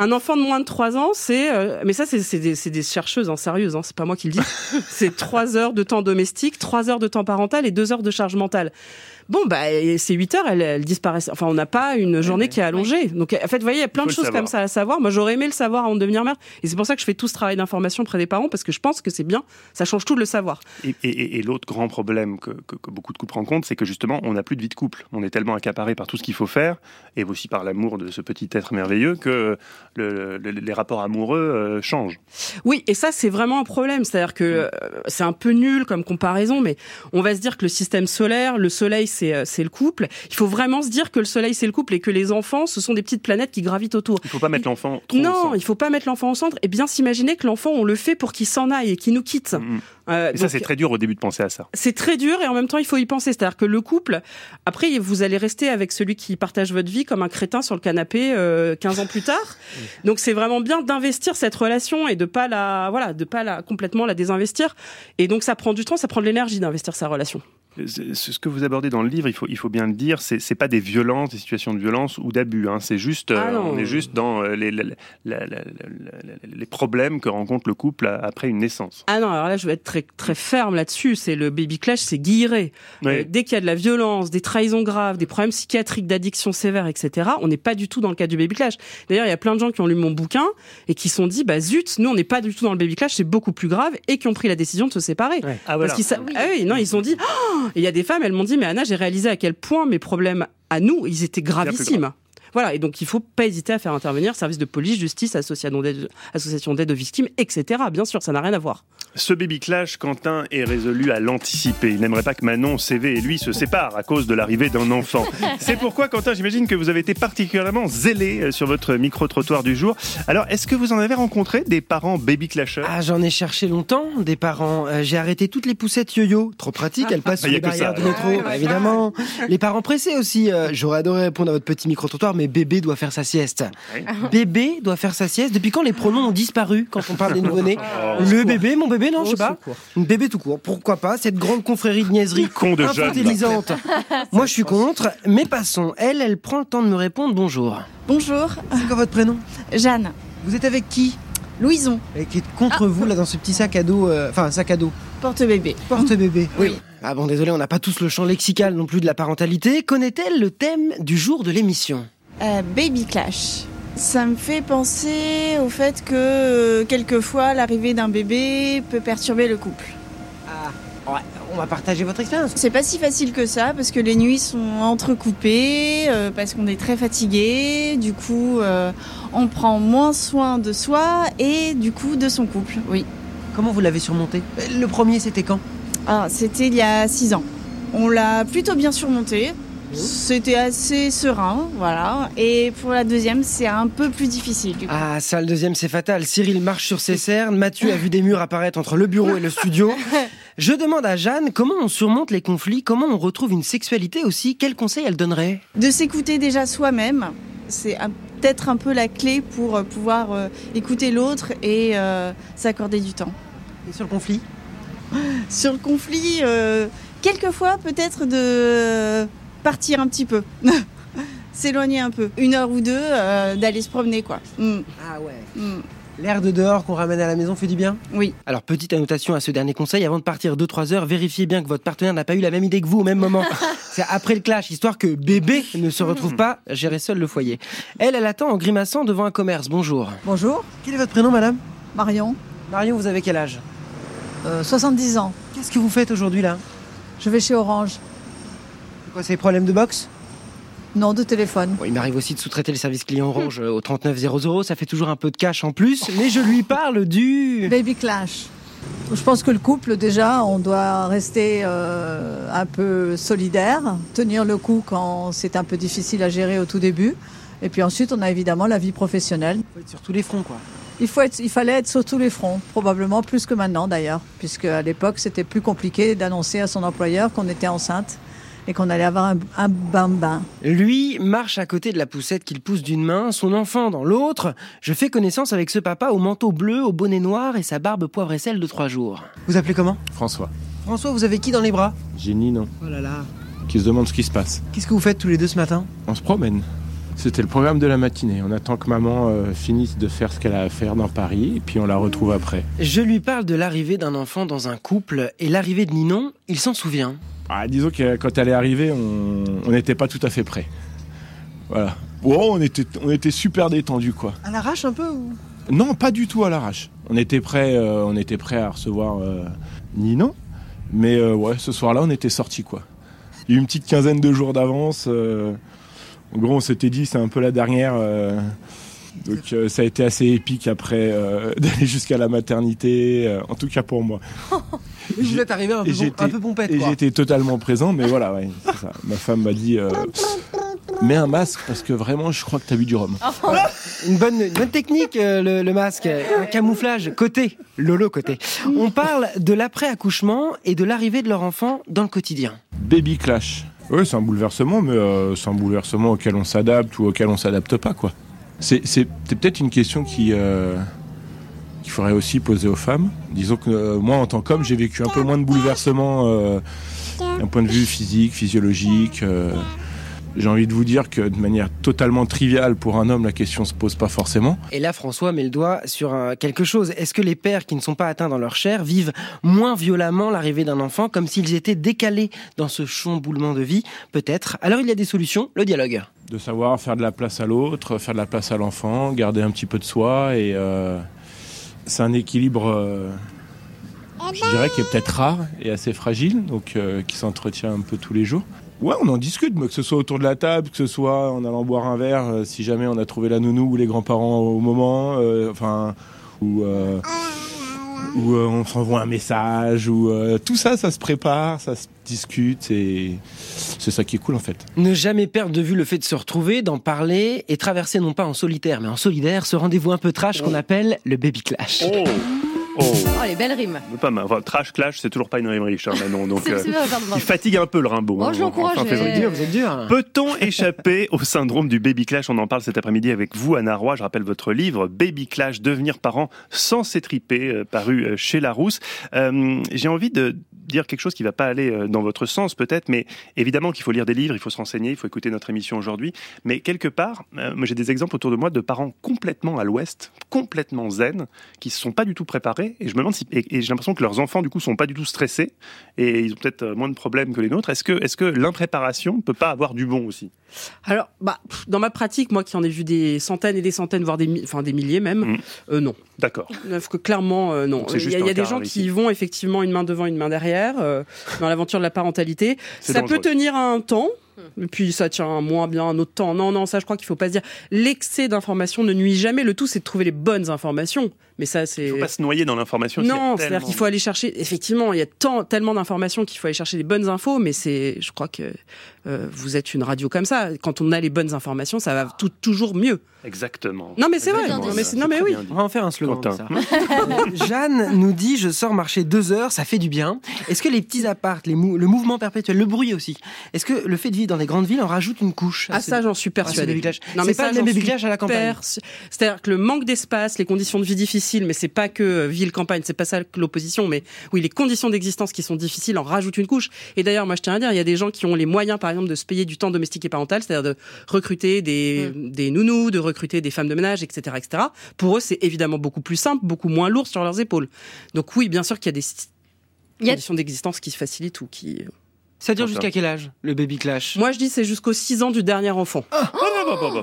Un enfant de moins de 3 ans, c'est. euh, mais ça, c'est des, des chercheuses, hein, sérieuses, hein, c'est pas moi qui le dis. c'est 3 heures de temps domestique, 3 heures de temps parental et 2 heures de charge mentale. Bon, bah, et ces 8 heures, elles, elles disparaissent. Enfin, on n'a pas une journée qui est allongée. Donc, en fait, vous voyez, il y a plein de choses comme ça à savoir. Moi, j'aurais aimé le savoir avant de devenir mère. Et c'est pour ça que je fais tout ce travail d'information auprès des parents, parce que je pense que c'est bien. Ça change tout de le savoir. Et, et- et l'autre grand problème que, que- que beaucoup de couples rencontrent, c'est que justement, on n'a plus de vie de couple. On est tellement accaparé par tout ce qu'il faut faire, et aussi par l'amour de ce petit être merveilleux, que le- le- les rapports amoureux euh, changent. Oui, et ça, c'est vraiment un problème. C'est-à-dire que euh, c'est un peu nul comme comparaison, mais on va se dire que le système solaire, le soleil, c'est euh, c'est le couple. Il faut vraiment se dire que le soleil, c'est le couple et que les enfants, ce sont des petites planètes qui gravitent autour. Il faut pas mettre l'enfant trop au Non, centre. il faut pas mettre l'enfant au centre et bien s'imaginer que l'enfant, on le fait pour qu'il s'en aille et qu'il nous quitte. Euh, Et ça, c'est très dur au début de penser à ça. c'est très dur et en même temps il faut y penser. C'est-à-dire que le couple, après vous allez rester avec celui qui partage votre vie comme un crétin sur le canapé euh, 15 ans plus tard. Donc c'est vraiment bien d'investir cette relation et de pas la voilà de pas la complètement la désinvestir. Et donc ça prend du temps, ça prend de l'énergie d'investir sa relation. Ce que vous abordez dans le livre, il faut, il faut bien le dire, c'est c'est pas des violences, des situations de violence ou d'abus. hein. C'est juste, euh, Ah non. on est juste dans euh, les, les, la- la- la- la- les problèmes que rencontre le couple après une naissance. Ah non, alors là je vais être très très ferme là-dessus. C'est le baby clash, c'est guilleré. Euh, dès qu'il y a de la violence, des trahisons graves, des problèmes psychiatriques, d'addiction sévère, etc. On n'est pas du tout dans le cas du baby clash. D'ailleurs, il y a plein de gens qui ont lu mon bouquin et qui se sont dit, bah zut, nous on n'est pas du tout dans le baby clash, c'est beaucoup plus grave, et qui ont pris la décision de se séparer. Ah, voilà. Parce qu'ils sa- Ah oui, non, ils se sont dit, Oh et il y a des femmes, elles m'ont dit, mais Anna, j'ai réalisé à quel point mes problèmes à nous, ils étaient gravissimes. Voilà, et donc il faut pas hésiter à faire intervenir service de police, justice, association d'aide, aux victimes, etc. Bien sûr, ça n'a rien à voir. Ce baby clash, Quentin est résolu à l'anticiper. Il n'aimerait pas que Manon, CV et lui se séparent à cause de l'arrivée d'un enfant. C'est pourquoi, Quentin, j'imagine que vous avez été particulièrement zélé euh, sur votre micro-trottoir du jour. Alors, est-ce que vous en avez rencontré des parents baby clasheurs? Ah, j'en ai cherché longtemps, des parents. Euh, J'ai arrêté toutes les poussettes yo-yo. Trop pratique, elles passent Ah, sur les barrières ça, du alors. métro, bah, évidemment. Les parents pressés aussi. euh, J'aurais adoré répondre à votre petit micro-trottoir, mais bébé doit faire sa sieste. Bébé doit faire sa sieste. Depuis quand les pronoms ont disparu quand on parle des nouveau-nés Oh. Le bébé, mon bébé, non, je sais pas. Une bébé tout court. Pourquoi pas Cette grande confrérie de niaiseries Con de infantilisante. Moi, je suis contre, mais passons. Elle, elle prend le temps de me répondre bonjour. Bonjour. C'est quoi votre prénom? Jeanne. Vous êtes avec qui? Louison. Et qui est contre vous, là, dans ce petit sac à dos. euh, Enfin, sac à dos. Porte-bébé. Porte-bébé. Oui. Ah bon, désolé, on n'a pas tous le champ lexical non plus de la parentalité. Connaît-elle le thème du jour de l'émission? Euh, baby clash. Ça me fait penser au fait que euh, quelquefois l'arrivée d'un bébé peut perturber le couple. Ah, ouais, on va partager votre expérience. C'est pas si facile que ça parce que les nuits sont entrecoupées, euh, parce qu'on est très fatigué, du coup euh, on prend moins soin de soi et du coup de son couple. Oui. Comment vous l'avez surmonté? Le premier, c'était quand? Ah, c'était il y a six ans. On l'a plutôt bien surmonté. C'était assez serein, voilà. Et pour la deuxième, c'est un peu plus difficile. Du coup. Ah, ça, le deuxième, c'est fatal. Cyril marche sur ses cernes. Mathieu a vu des murs apparaître entre le bureau et le studio. Je demande à Jeanne comment on surmonte les conflits, comment on retrouve une sexualité aussi. Quels conseils elle donnerait? De s'écouter déjà soi-même, c'est peut-être un peu la clé pour euh, pouvoir euh, écouter l'autre et euh, s'accorder du temps. Et sur le conflit? Sur le conflit, euh, quelquefois peut-être de partir un petit peu. S'éloigner un peu. Une heure ou deux, euh, d'aller se promener, quoi. Mm. Ah ouais. Mm. L'air de dehors qu'on ramène à la maison fait du bien? Oui. Alors, petite annotation à ce dernier conseil, avant de partir 2-3 heures, vérifiez bien que votre partenaire n'a pas eu la même idée que vous au même moment. C'est après le clash, histoire que bébé ne se retrouve pas à gérer seul le foyer. Elle, elle attend en grimaçant devant un commerce. Bonjour. Bonjour. Quel est votre prénom, madame? Marion. Marion, vous avez quel âge? Euh, 70 ans. Qu'est-ce que vous faites aujourd'hui là? Je vais chez Orange. C'est quoi, c'est des problèmes de boxe Non, de téléphone. Bon, il m'arrive aussi de sous-traiter le service client Orange euh, au 3900, ça fait toujours un peu de cash en plus, mais je lui parle du... Baby clash. Je pense que le couple, déjà, on doit rester euh, un peu solidaire, tenir le coup quand c'est un peu difficile à gérer au tout début. Et puis ensuite, on a évidemment la vie professionnelle. Faut être sur tous les fronts, quoi. Il, faut être, il fallait être sur tous les fronts, probablement plus que maintenant d'ailleurs, puisque à l'époque, c'était plus compliqué d'annoncer à son employeur qu'on était enceinte et qu'on allait avoir un, un bain-bain. Lui marche à côté de la poussette qu'il pousse d'une main, son enfant dans l'autre. Je fais connaissance avec ce papa au manteau bleu, au bonnet noir et sa barbe poivre et sel de trois jours. Vous appelez comment? François. François, vous avez qui dans les bras? J'ai Ninon Oh là là. qui se demande ce qui se passe. Qu'est-ce que vous faites tous les deux ce matin? On se promène. C'était le programme de la matinée. On attend que maman euh, finisse de faire ce qu'elle a à faire dans Paris et puis on la retrouve après. Je lui parle de l'arrivée d'un enfant dans un couple et l'arrivée de Ninon, il s'en souvient. Ah, disons que quand elle est arrivée, on n'était pas tout à fait prêt. Voilà. Oh, on était, on était super détendus quoi. À l'arrache un peu ou? Non, pas du tout à l'arrache. On était prêt, euh, on était prêt à recevoir euh, Ninon, mais euh, ouais, ce soir-là, on était sortis quoi. Il y a eu une petite quinzaine de jours d'avance. euh, en gros, on s'était dit c'est un peu la dernière. Donc euh, ça a été assez épique après euh, d'aller jusqu'à la maternité, euh, en tout cas pour moi. Et vous êtes arrivé un peu, Et bon- j'étais- un peu pompette Et j'étais totalement présent, mais voilà, ouais, c'est ça. Ma femme m'a dit euh, mets un masque parce que vraiment, je crois que t'as bu du rhum. Une bonne, une bonne technique, euh, le, le masque. Un camouflage côté. Lolo côté. On parle de l'après-accouchement et de l'arrivée de leur enfant dans le quotidien. Baby clash. Oui, c'est un bouleversement, mais euh, c'est un bouleversement auquel on s'adapte ou auquel on s'adapte pas, quoi. C'est peut-être une question qui euh, qu'il faudrait aussi poser aux femmes. Disons que euh, moi, en tant qu'homme, j'ai vécu un peu moins de bouleversements euh, d'un point de vue physique, physiologique. J'ai envie de vous dire que de manière totalement triviale pour un homme, la question se pose pas forcément. Et là, François met le doigt sur euh, quelque chose. Est-ce que les pères qui ne sont pas atteints dans leur chair vivent moins violemment l'arrivée d'un enfant, comme s'ils étaient décalés dans ce chamboulement de vie? Peut-être. Alors il y a des solutions, le dialogue. de savoir faire de la place à l'autre, faire de la place à l'enfant, garder un petit peu de soi. Et euh, c'est un équilibre, euh, je dirais, qui est peut-être rare et assez fragile, donc euh, qui s'entretient un peu tous les jours. Ouais, on en discute, mais que ce soit autour de la table, que ce soit en allant boire un verre, euh, si jamais on a trouvé la nounou ou les grands-parents au moment, euh, enfin, ou, euh, ou euh, on s'envoie un message, ou euh, tout ça, ça se prépare, ça se discute, et c'est ça qui est cool en fait. Ne jamais perdre de vue le fait de se retrouver, d'en parler et traverser non pas en solitaire mais en solidaire ce rendez-vous un peu trash qu'on appelle le baby clash. Oh Oh Oh, les belles rimes. Pas mal. Enfin, trash clash, c'est toujours pas une rime riche, hein, Manon. Donc, pardon. il fatigue un peu le Rimbaud. Oh, hein, je l'encourage, en fin mais- février. Vous êtes dur. hein. Peut-on échapper au syndrome du baby clash? On en parle cet après-midi avec vous, Anna Roy. Je rappelle votre livre Baby Clash, devenir parent sans s'étriper, euh, paru euh, chez Larousse. Euh, J'ai envie de dire quelque chose qui va pas aller euh, dans votre sens peut-être, mais évidemment qu'il faut lire des livres, il faut se renseigner, il faut écouter notre émission aujourd'hui. Mais quelque part, euh, j'ai des exemples autour de moi de parents complètement à l'ouest, complètement zen, qui se sont pas du tout préparés. Et je me demande si, et, et j'ai l'impression que leurs enfants du coup sont pas du tout stressés et ils ont peut-être euh, moins de problèmes que les nôtres. Est-ce que, est-ce que l'impréparation peut pas avoir du bon aussi? Alors, bah, dans ma pratique, moi qui en ai vu des centaines et des centaines, voire des, enfin, des milliers même, euh, non. D'accord. Clairement, euh, non. Il y a, y des gens qui ici. vont effectivement une main devant, une main derrière euh, dans l'aventure de la parentalité. Ça dangereux. peut tenir un temps. Et puis ça tient moins bien un autre temps. Non, non, ça je crois qu'il faut pas se dire. L'excès d'informations ne nuit jamais. Le tout c'est de trouver les bonnes informations. Mais ça c'est. Il faut pas se noyer dans l'information. Non, c'est-à-dire tellement- qu'il faut aller chercher. Effectivement, il y a tant, tellement d'informations qu'il faut aller chercher les bonnes infos, mais c'est, je crois que euh, vous êtes une radio comme ça. Quand on a les bonnes informations, ça va tout- toujours mieux. Exactement. Non, mais c'est vrai. Non, mais non, oui. On va en faire un slogan. Ça. Euh, Jeanne nous dit je sors marcher deux heures, ça fait du bien. Est-ce que les petits apparts, les mou- le mouvement perpétuel, le bruit aussi, est-ce que le fait de vivre dans des grandes villes en rajoute une couche Ah ça j'en suis à persuadée. Non C'est mais pas ça le même à la campagne. C'est-à-dire que le manque d'espace, les conditions de vie difficiles, mais c'est pas que euh, ville campagne, c'est pas ça que l'opposition, mais oui les conditions d'existence qui sont difficiles en rajoutent une couche. Et d'ailleurs moi je tiens à dire, il y a des gens qui ont les moyens par exemple de se payer du temps domestique et parental, c'est-à-dire de recruter des, Mm. des nounous, de recruter des femmes de ménage, etc., etc. Pour eux c'est évidemment beaucoup plus simple, beaucoup moins lourd sur leurs épaules. Donc oui bien sûr qu'il y a des Il y a- conditions d'existence qui se facilitent ou qui. Ça dure jusqu'à quel âge le baby clash? Moi je dis c'est jusqu'aux 6 ans du dernier enfant.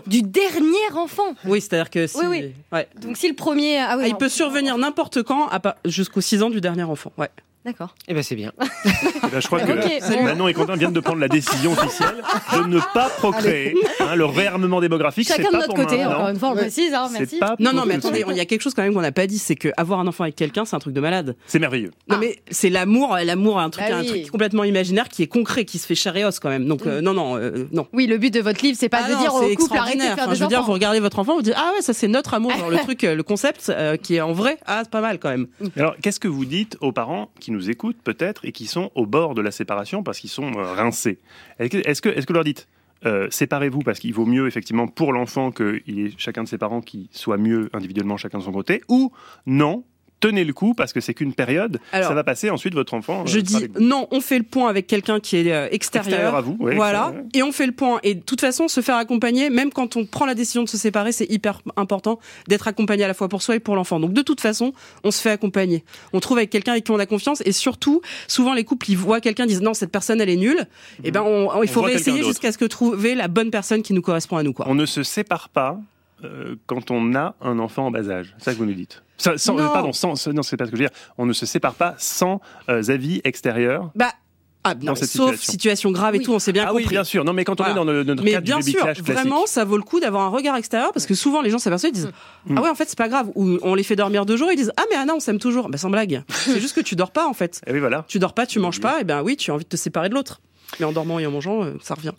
Du dernier enfant? Oui, c'est-à-dire que si... Oui, oui. Ouais. Donc si le premier. Ah oui. Ah, il non. peut survenir n'importe quand jusqu'aux 6 ans du dernier enfant. Ouais. D'accord. Eh ben c'est bien. Eh ben, je crois que Ok, bon. Manon et Quentin viennent de prendre la décision officielle de ne pas procréer. Hein, le réarmement démographique, c'est Chacun de pas notre pour côté, maintenant. encore une fois, on précise, hein, merci. pas Non, non, mais attendez, il y a quelque chose quand même qu'on n'a pas dit, c'est que avoir un enfant avec quelqu'un, c'est un truc de malade. C'est merveilleux. Non, mais c'est l'amour, l'amour, un truc, Bah un oui. truc complètement imaginaire qui est concret, qui se fait chair et os quand même. Donc, euh, non, non, euh, non. Oui, le but de votre livre, c'est pas Ah de non, dire au couple arrêtez de extraordinaire. faire Enfin, des je veux dire, vous regardez votre enfant, vous dites ah ouais, ça c'est notre amour, genre le truc, euh, le concept euh, qui est en vrai, ah c'est pas mal quand même. Alors, qu'est-ce que vous dites aux parents qui nous écoutent peut-être et qui sont au bord de la séparation parce qu'ils sont euh, rincés. Est-ce que, est-ce que, que leur dites euh, séparez-vous parce qu'il vaut mieux effectivement pour l'enfant ait chacun de ses parents qui soit mieux individuellement chacun de son côté ou non tenez le coup parce que c'est qu'une période Alors, ça va passer ensuite votre enfant euh, Je dis non, on fait le point avec quelqu'un qui est euh, extérieur. Extérieur à vous, voilà. extérieur. Et on fait le point. Et de toute façon, se faire accompagner, même quand on prend la décision de se séparer, c'est hyper important d'être accompagné à la fois pour soi et pour l'enfant. Donc de toute façon, on se fait accompagner. On trouve avec quelqu'un avec qui on a confiance. Et surtout, souvent les couples, ils voient quelqu'un, disent non, cette personne, elle est nulle. Et ben, on, on- il On faut quelqu'un réessayer jusqu'à ce que trouver la bonne personne qui nous correspond à nous. Quoi. on ne se sépare pas euh, quand on a un enfant en bas âge c'est ça que vous nous dites Ça- sans, Non. pardon sans, non c'est pas ce que je veux dire on ne se sépare pas sans euh, avis extérieurs Bah. Ah, non, Dans cette sauf situation. situation, grave et tout, on s'est bien ah compris. oui bien sûr non mais quand on Voilà. est dans le, notre Mais cadre bien du sûr, classique vraiment, ça vaut le coup d'avoir un regard extérieur parce que souvent les gens s'aperçoivent, ils disent Mm. Ah ouais, en fait, c'est pas grave. Ou on les fait dormir deux jours, ils disent Ah, mais Anna, on s'aime toujours. Bah, sans blague. c'est juste que tu dors pas en fait. Et oui voilà Tu dors pas, tu manges pas, et ben oui, tu as envie de te séparer de l'autre. Mais en dormant et en mangeant, euh, ça revient.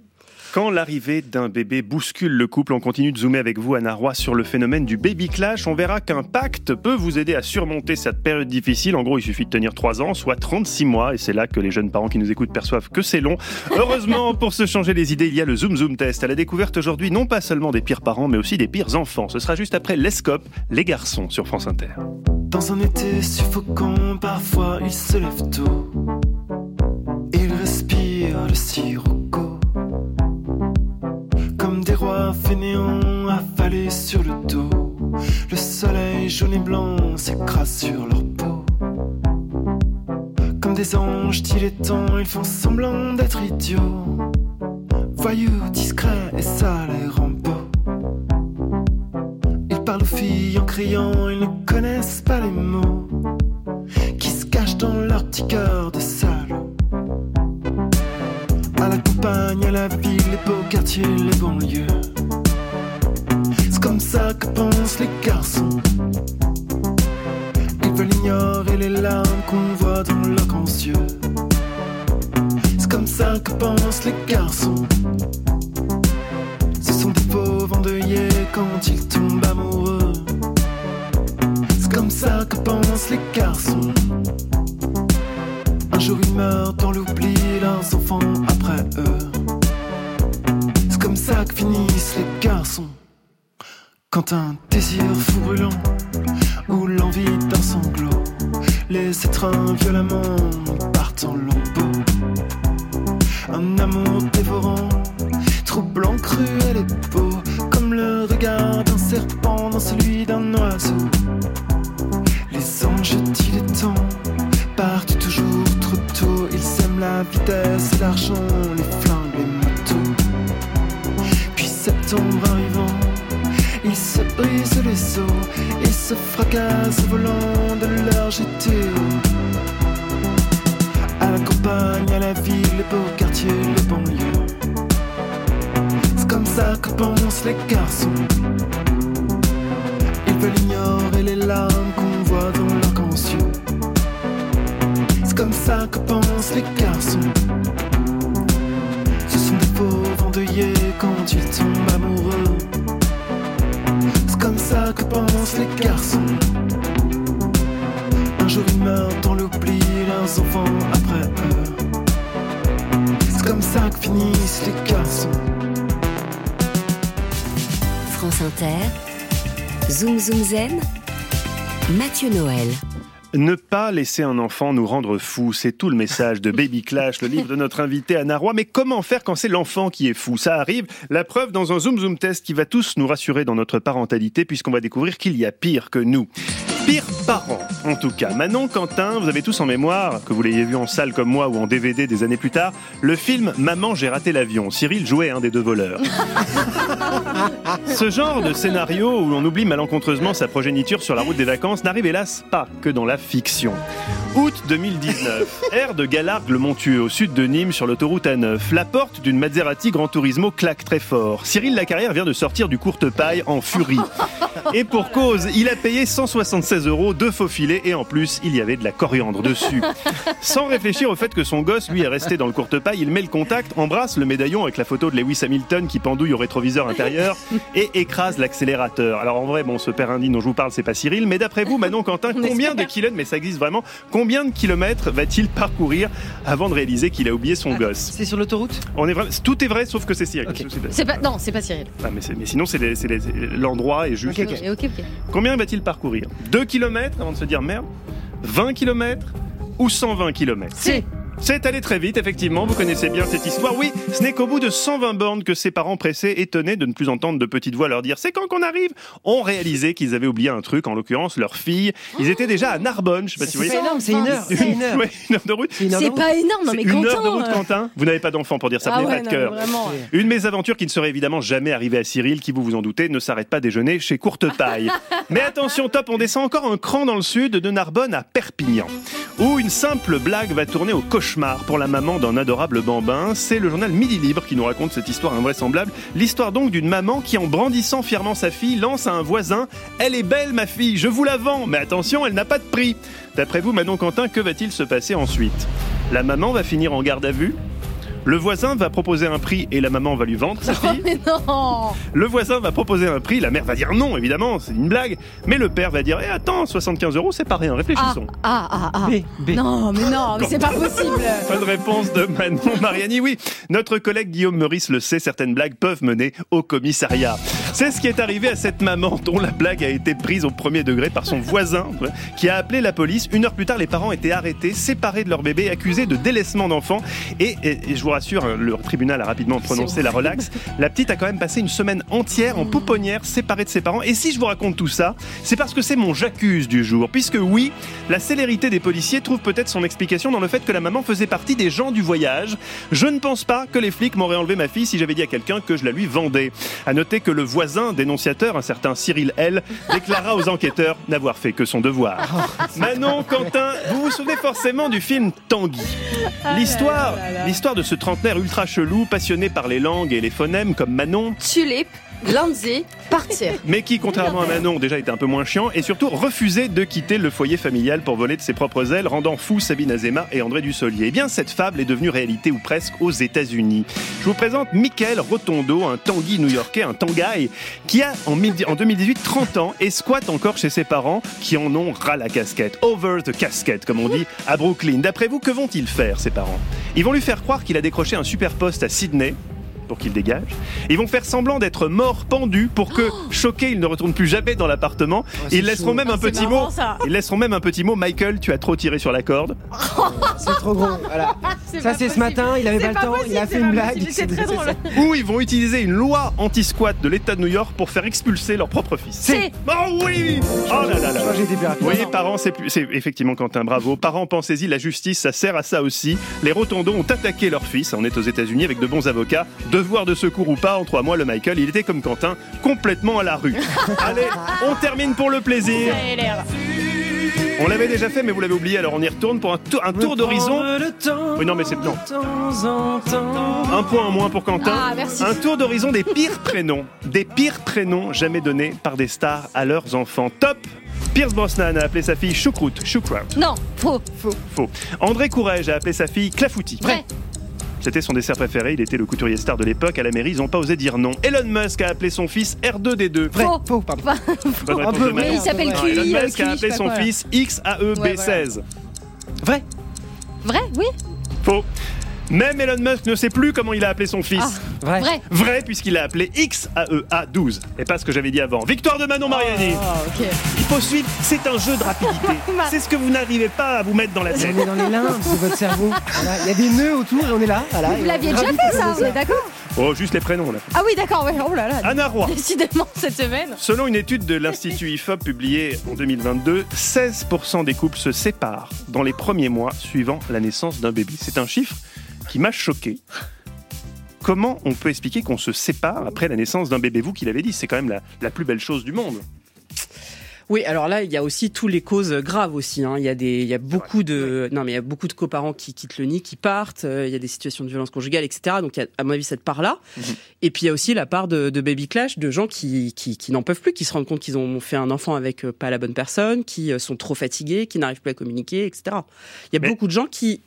Quand l'arrivée d'un bébé bouscule le couple, on continue de zoomer avec vous, Anna Roy, sur le phénomène du baby clash. On verra qu'un pacte peut vous aider à surmonter cette période difficile. En gros, il suffit de tenir 3 ans, soit 36 mois, et c'est là que les jeunes parents qui nous écoutent perçoivent que c'est long. Heureusement, pour se changer les idées, il y a le Zoom Zoom Test. À la découverte aujourd'hui, non pas seulement des pires parents, mais aussi des pires enfants. Ce sera juste après l'ESCOP, les garçons sur France Inter. Dans un été suffocant, parfois il se lève tôt. Il respire le sirocco. Affalés sur le dos. Le soleil jaune et blanc s'écrase sur leur peau. Comme des anges dilettants, ils font semblant d'être idiots. Voyous, discrets et ça les. Ils parlent aux filles en criant, ils ne connaissent pas les mots qui se cachent dans leur petit cœur de salaud. À la campagne, à la ville, les beaux quartiers, les banlieues. C'est comme ça que pensent les garçons. Ils veulent ignorer les larmes qu'on voit dans leurs grands yeux. C'est comme ça que pensent les garçons. Ce sont des pauvres endeuillés quand ils tombent amoureux. C'est comme ça que pensent les garçons. Un jour ils meurent dans l'oubli, leurs enfants après eux. C'est comme ça que finissent les garçons. Quand un désir fou brûlant ou l'envie d'un sanglot les étreint violemment partent en lambeaux. Un amour dévorant, troublant, cruel et beau, comme le regard d'un serpent dans celui d'un oiseau. Les anges dilettants partent toujours trop tôt. Ils aiment la vitesse l'argent, les flingues, les motos. Puis septembre arrivant, ils se brisent les os et se fracassent volant de leur GTO. À la campagne, à la ville, les beaux quartiers, les banlieues. C'est comme ça que pensent les garçons. Ils veulent ignorer les larmes qu'on voit dans grands yeux. C'est comme ça que pensent les garçons. Ce sont des pauvres endeuillés quand ils tombent amoureux. Comme ça que pensent les garçons. Un jour ils meurent dans l'oubli, leurs enfants après eux. C'est comme ça que finissent les garçons. France Inter, Zoom Zoom Zen, Mathieu Noël. Ne pas laisser un enfant nous rendre fous, c'est tout le message de Baby Clash, le livre de notre invité Anna Roy. Mais comment faire quand c'est l'enfant qui est fou? Ça arrive, la preuve dans un Zoom Zoom test qui va tous nous rassurer dans notre parentalité puisqu'on va découvrir qu'il y a pire que nous. Pire parent, en tout cas. Manon, Quentin, vous avez tous en mémoire, que vous l'ayez vu en salle comme moi ou en DVD des années plus tard, le film Maman, j'ai raté l'avion. Cyril jouait un des deux voleurs. Ce genre de scénario où l'on oublie malencontreusement sa progéniture sur la route des vacances n'arrive hélas pas que dans la fiction. Août 2019, aire de Galargue-le-Montueux, au sud de Nîmes, sur l'autoroute A9. La porte d'une Maserati Grand Turismo claque très fort. Cyril Lacarrière vient de sortir du courte paille en furie. Et pour cause, il a payé 176 euros, deux faux filets et en plus, il y avait de la coriandre dessus. Sans réfléchir au fait que son gosse, lui, est resté dans le courte paille, il met le contact, embrasse le médaillon avec la photo de Lewis Hamilton qui pendouille au rétroviseur intérieur et écrase l'accélérateur. Alors en vrai, bon, ce père indigne dont je vous parle, c'est pas Cyril, mais d'après vous, Manon Quentin, combien de kilomètres, mais ça existe vraiment, combien de kilomètres va-t-il parcourir avant de réaliser qu'il a oublié son gosse? C'est sur l'autoroute? On est vrai, tout est vrai sauf que c'est Cyril. C'est pas, non, c'est pas Cyril. Ah, mais, sinon, c'est l'endroit est juste. Ok, ok, ok. Combien va-t-il parcourir? 2 km avant de se dire merde 20 km ou 120 km. C'est allé très vite, effectivement, vous connaissez bien cette histoire. Oui, ce n'est qu'au bout de 120 bornes que ses parents pressés, étonnés de ne plus entendre de petites voix leur dire c'est quand qu'on arrive, ont réalisé qu'ils avaient oublié un truc, en l'occurrence leur fille. Ils étaient déjà à Narbonne, je sais pas si vous C'est voyez. énorme, c'est une heure. C'est une heure. Ouais, une heure de route. C'est pas énorme, non C'est mais une Quentin. heure de route, euh, Quentin. Vous n'avez pas d'enfant pour dire ça, Ah vous n'avez ouais, pas de cœur. Une mésaventure qui ne serait évidemment jamais arrivée à Cyril, qui, vous vous en doutez, ne s'arrête pas déjeuner chez Courte Paille. Mais attention, top, on descend encore un cran dans le sud, de Narbonne à Perpignan, où une simple blague va tourner au pour la maman d'un adorable bambin. C'est le journal Midi Libre qui nous raconte cette histoire invraisemblable. L'histoire donc d'une maman qui, en brandissant fièrement sa fille, lance à un voisin Elle est belle, ma fille, je vous la vends, mais attention, elle n'a pas de prix. D'après vous, Manon Quentin, que va-t-il se passer ensuite? La maman va finir en garde à vue? Le voisin va proposer un prix et la maman va lui vendre sa fille. Mais non Le voisin va proposer un prix, la mère va dire non, évidemment, c'est une blague. Mais le père va dire, eh, attends, 75 euros, c'est pas rien, Ah, réfléchissons. ah, ah, ah. B, B. Non, mais non, mais c'est pas possible. Pas de réponse de Manon Mariani. Oui, notre collègue Guillaume Meurice le sait, certaines blagues peuvent mener au commissariat. C'est ce qui est arrivé à cette maman dont la blague a été prise au premier degré par son voisin qui a appelé la police. Une heure plus tard, les parents étaient arrêtés, séparés de leur bébé, accusés de délaissement d'enfant. Et, et- je vous rassure, hein, le tribunal a rapidement prononcé la relaxe. La petite a quand même passé une semaine entière en pouponnière, séparée de ses parents. Et si je vous raconte tout ça, c'est parce que c'est mon j'accuse du jour. Puisque oui, la célérité des policiers trouve peut-être son explication dans le fait que la maman faisait partie des gens du voyage. Je ne pense pas que les flics m'auraient enlevé ma fille si j'avais dit à quelqu'un que je la lui vendais. Noter que le voisin voisin dénonciateur, un certain Cyril L, déclara aux enquêteurs n'avoir fait que son devoir. Manon, Quentin, vous vous souvenez forcément du film Tanguy. L'histoire, l'histoire de ce trentenaire ultra chelou, passionné par les langues et les phonèmes comme Manon, Tulipe, Lanzi, partir. mais qui, contrairement à Manon, déjà était un peu moins chiant et surtout refusait de quitter le foyer familial pour voler de ses propres ailes, rendant fou Sabine Azema et André Dussolier. Eh bien, cette fable est devenue réalité ou presque aux États-Unis. Je vous présente Michael Rotondo, un tanguy new-yorkais, un tanguy, qui a en 2018 30 ans et squatte encore chez ses parents qui en ont ras la casquette. Over the casquette, comme on dit à Brooklyn. D'après vous, que vont-ils faire, ses parents? Ils vont lui faire croire qu'il a décroché un super poste à Sydney pour qu'il dégage. Ils vont faire semblant d'être mort pendu pour que, choqué, il ne retourne plus jamais dans l'appartement. ils laisseront même un Oh, c'est petit marrant, mot. ça. Ils laisseront même un petit mot. Michael, tu as trop tiré sur la corde. C'est trop gros. Voilà. Ça, c'est ce matin, il avait pas le temps, il a fait une blague. C'est très drôle. Ou ils vont utiliser une loi anti-squat de l'État de New York pour faire expulser leur propre fils. C'est. Oh oui Oh là là là. Vous voyez, parents, c'est plus- c'est effectivement Quentin, bravo. Parents, pensez-y, la justice, ça sert à ça aussi. Les Rotondos ont attaqué leur fils, on est aux États-Unis avec de bons avocats. Devoir de secours ou pas, en trois mois, le Michael, il était comme Quentin, complètement à la rue. Allez, on termine pour le plaisir. On l'avait déjà fait, mais vous l'avez oublié, alors on y retourne pour un, tour- un tour d'horizon. Oui, non, mais c'est non. Un point en moins pour Quentin. Ah, merci. Un tour d'horizon des pires prénoms. Des pires prénoms jamais donnés par des stars à leurs enfants. Top Pierce Brosnan a appelé sa fille Choucroute, Choucroute. Non, faux. Faux. Faux. André Courrèges a appelé sa fille Clafouti. Vrai. C'était son dessert préféré, il était le couturier star de l'époque. À la mairie, ils n'ont pas osé dire non. Elon Musk a appelé son fils R2D2. Vrai, Faux. faux, pardon. Bonne réponse Un peu. Mais il s'appelle QI, Elon Musk a appelé son fils XAEB16. Vrai. Vrai, oui. Faux. Même Elon Musk ne sait plus comment il a appelé son fils. Vrai. Vrai. Vrai, puisqu'il l'a appelé XAEA12. Et pas ce que j'avais dit avant. Victoire de Manon Mariani. Ah, ok. Il faut suivre, c'est un jeu de rapidité. c'est ce que vous n'arrivez pas à vous mettre dans la tête. On est dans les limbes de votre cerveau. Voilà, Il y a des nœuds autour et on est là. Voilà, Vous l'aviez déjà fait, ça, on est d'accord Oh, juste les prénoms là. Ah oui, d'accord, ouais. Oh là là. Anna Roy. Décidément, cette semaine. Selon une étude de l'Institut IFOP publiée en 2022, 16% des couples se séparent dans les premiers mois suivant la naissance d'un bébé. C'est un chiffre qui m'a choqué. Comment on peut expliquer qu'on se sépare après la naissance d'un bébé? Vous qui l'avez dit, c'est quand même la, la plus belle chose du monde. Oui, alors là, il y a aussi tous les causes graves aussi. hein. Il y a des, il y a beaucoup de, non, mais il y a beaucoup de coparents qui quittent le nid, qui partent. euh, Il y a des situations de violence conjugale, etc. Donc, il y a, à mon avis, cette part-là. Et puis, il y a aussi la part de, de baby clash, de gens qui, qui, qui n'en peuvent plus, qui se rendent compte qu'ils ont fait un enfant avec euh, pas la bonne personne, qui euh, sont trop fatigués, qui n'arrivent plus à communiquer, etc. Il y a Mais- beaucoup de gens qui,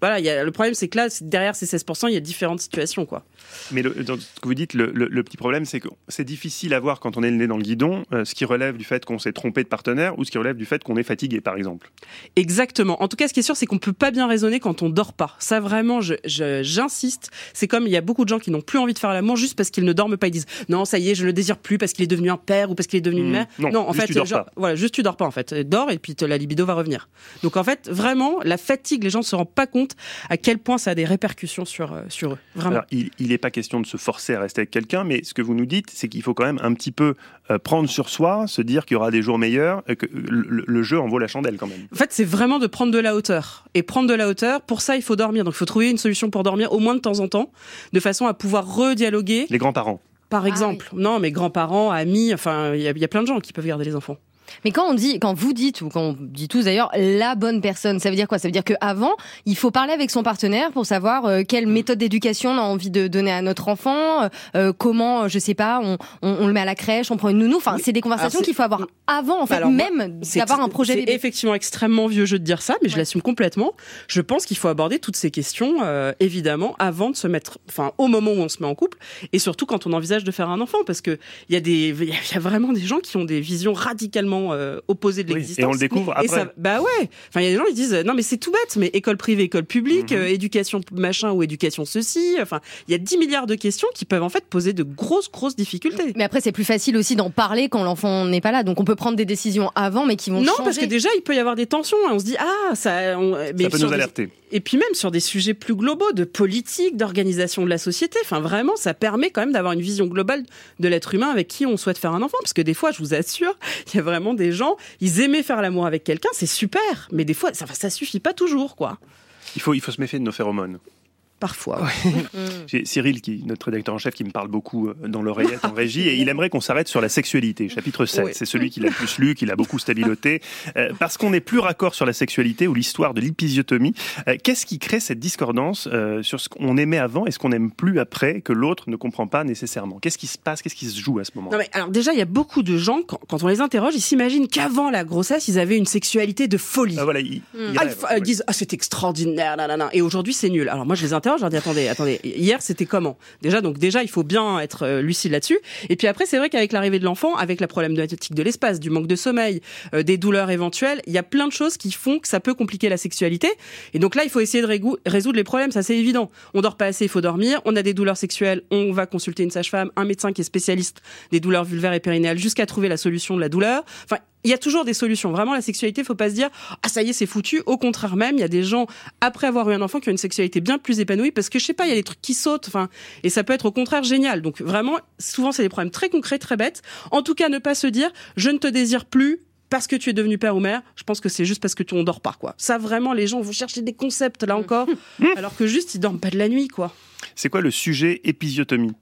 voilà, il y a, le problème, c'est que là, derrière ces 16%, il y a différentes situations, quoi. Mais le, dans ce que vous dites, le, le- le petit problème, c'est que c'est difficile à voir quand on est le nez dans le guidon, euh, ce qui relève du fait qu'on s'est trompé de partenaire ou ce qui relève du fait qu'on est fatigué, par exemple. Exactement. En tout cas, ce qui est sûr, c'est qu'on peut pas bien raisonner quand on dort pas. Ça, vraiment, j'insiste. C'est comme il y a beaucoup de gens qui n'ont plus envie de faire l'amour juste parce qu'ils ne dorment pas. Ils disent non, ça y est, je ne le désire plus parce qu'il est devenu un père ou parce qu'il est devenu une Mmh. mère. Non, en juste fait, tu dors genre, pas. voilà, juste tu dors pas en fait. Dors et puis te- la libido va revenir. Donc en fait, vraiment, la fatigue, les gens ne se rendent pas compte à quel point ça a des répercussions sur euh, sur eux. Vraiment. Alors, il n'est pas question de se forcer à rester avec quelqu'un, mais ce que vous nous dites, c'est qu'il faut quand même un petit peu euh, prendre sur soi, se dire qu'il y aura des jours meilleurs, et que le, le jeu en vaut la chandelle quand même. En fait, c'est vraiment de prendre de la hauteur. Et prendre de la hauteur, pour ça, il faut dormir. Donc, il faut trouver une solution pour dormir au moins de temps en temps, de façon à pouvoir redialoguer. Les grands-parents. Par exemple, non, mes grands-parents, amis, enfin, il y, y a plein de gens qui peuvent garder les enfants. Mais quand on dit, quand vous dites, ou quand on dit tous d'ailleurs, la bonne personne, ça veut dire quoi? Ça veut dire qu'avant, il faut parler avec son partenaire pour savoir euh, quelle méthode d'éducation on a envie de donner à notre enfant, euh, euh, comment, je sais pas, on, on, on le met à la crèche, on prend une nounou. Enfin, c'est des conversations qu'il faut avoir avant, en fait, Alors, même d'avoir un projet C'est effectivement extrêmement vieux jeu de dire ça, mais je l'assume complètement. Je pense qu'il faut aborder toutes ces questions, euh, évidemment, avant de se mettre, enfin, au moment où on se met en couple, et surtout quand on envisage de faire un enfant, parce que il y a des, il y a vraiment des gens qui ont des visions radicalement euh, opposées de Oui, l'existence. et on le découvre Et après. ça- bah ouais. Enfin, il y a des gens qui disent, non mais c'est tout bête, mais école privée, école publique, Mhm. euh, éducation machin ou éducation ceci. Enfin, il y a 10 milliards de questions qui peuvent en fait poser de grosses, grosses difficultés. Mais après, c'est plus facile aussi d'en parler quand l'enfant n'est pas là. Donc, on peut prendre des décisions avant, mais qui vont Non, changer. parce que déjà, il peut y avoir des tensions. Et on se dit, ah, ça. on- mais Ça peut nous des- alerter. Et puis même sur des sujets plus globaux, de politique, d'organisation de la société. Enfin, vraiment, ça permet quand même d'avoir une vision globale de l'être humain avec qui on souhaite faire un enfant. Parce que des fois, je vous assure, il y a vraiment des gens, ils aimaient faire l'amour avec quelqu'un, c'est super. Mais des fois, ça, ça suffit pas toujours, quoi. Il faut, il faut se méfier de nos phéromones. Parfois. J'ai Cyril, qui, notre rédacteur en chef, qui me parle beaucoup euh, dans l'oreillette en régie, et il aimerait qu'on s'arrête sur la sexualité. Chapitre 7, Oui. c'est celui qu'il a le plus lu, qu'il a beaucoup stabiloté. Euh, parce qu'on n'est plus raccord sur la sexualité ou l'histoire de l'épisiotomie. Euh, Qu'est-ce qui crée cette discordance euh, sur ce qu'on aimait avant et ce qu'on n'aime plus après, que l'autre ne comprend pas nécessairement? Qu'est-ce qui se passe? Qu'est-ce qui se joue à ce moment Non mais alors déjà il y a beaucoup de gens quand, quand on les interroge ils s'imaginent qu'avant la grossesse ils avaient une sexualité de folie. Ah, voilà, ils, Ah, ils f- ils disent ah c'est extraordinaire nanana. et aujourd'hui c'est nul. Alors moi je les interroge je leur dis attendez attendez hier c'était comment? Déjà donc déjà il faut bien être euh, lucide là-dessus et puis après c'est vrai qu'avec l'arrivée de l'enfant avec la problématique de l'espace du manque de sommeil euh, des douleurs éventuelles il y a plein de choses qui font que ça peut compliquer la sexualité et donc là il faut essayer de résoudre les problèmes ça c'est évident. On dort pas assez il faut dormir on a des douleurs sexuelles on va consulter une sage-femme un médecin qui est spécialiste des douleurs vulvaires et périnéales jusqu'à trouver la solution de la douleur. Enfin, il y a toujours des solutions. Vraiment, la sexualité, faut pas se dire ah ça y est, c'est foutu. Au contraire même, il y a des gens après avoir eu un enfant qui ont une sexualité bien plus épanouie parce que je sais pas, il y a des trucs qui sautent. Enfin, et ça peut être au contraire génial. Donc vraiment, souvent c'est des problèmes très concrets, très bêtes. En tout cas, ne pas se dire je ne te désire plus. Parce que tu es devenu père ou mère, je pense que c'est juste parce que tu on dort pas quoi. Ça vraiment, les gens vont chercher des concepts là encore, alors que juste ils dorment pas de la nuit quoi. C'est quoi le sujet épisiotomie?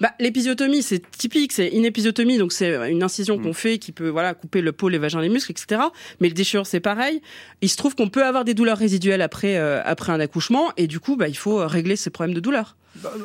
Bah, l'épisiotomie, c'est typique, c'est une épisiotomie, donc c'est une incision qu'on fait qui peut voilà couper le peau, les vagins, les muscles, etc. Mais le déchirure, c'est pareil. Il se trouve qu'on peut avoir des douleurs résiduelles après euh, après un accouchement, et du coup, bah, il faut euh, régler ces problèmes de douleur.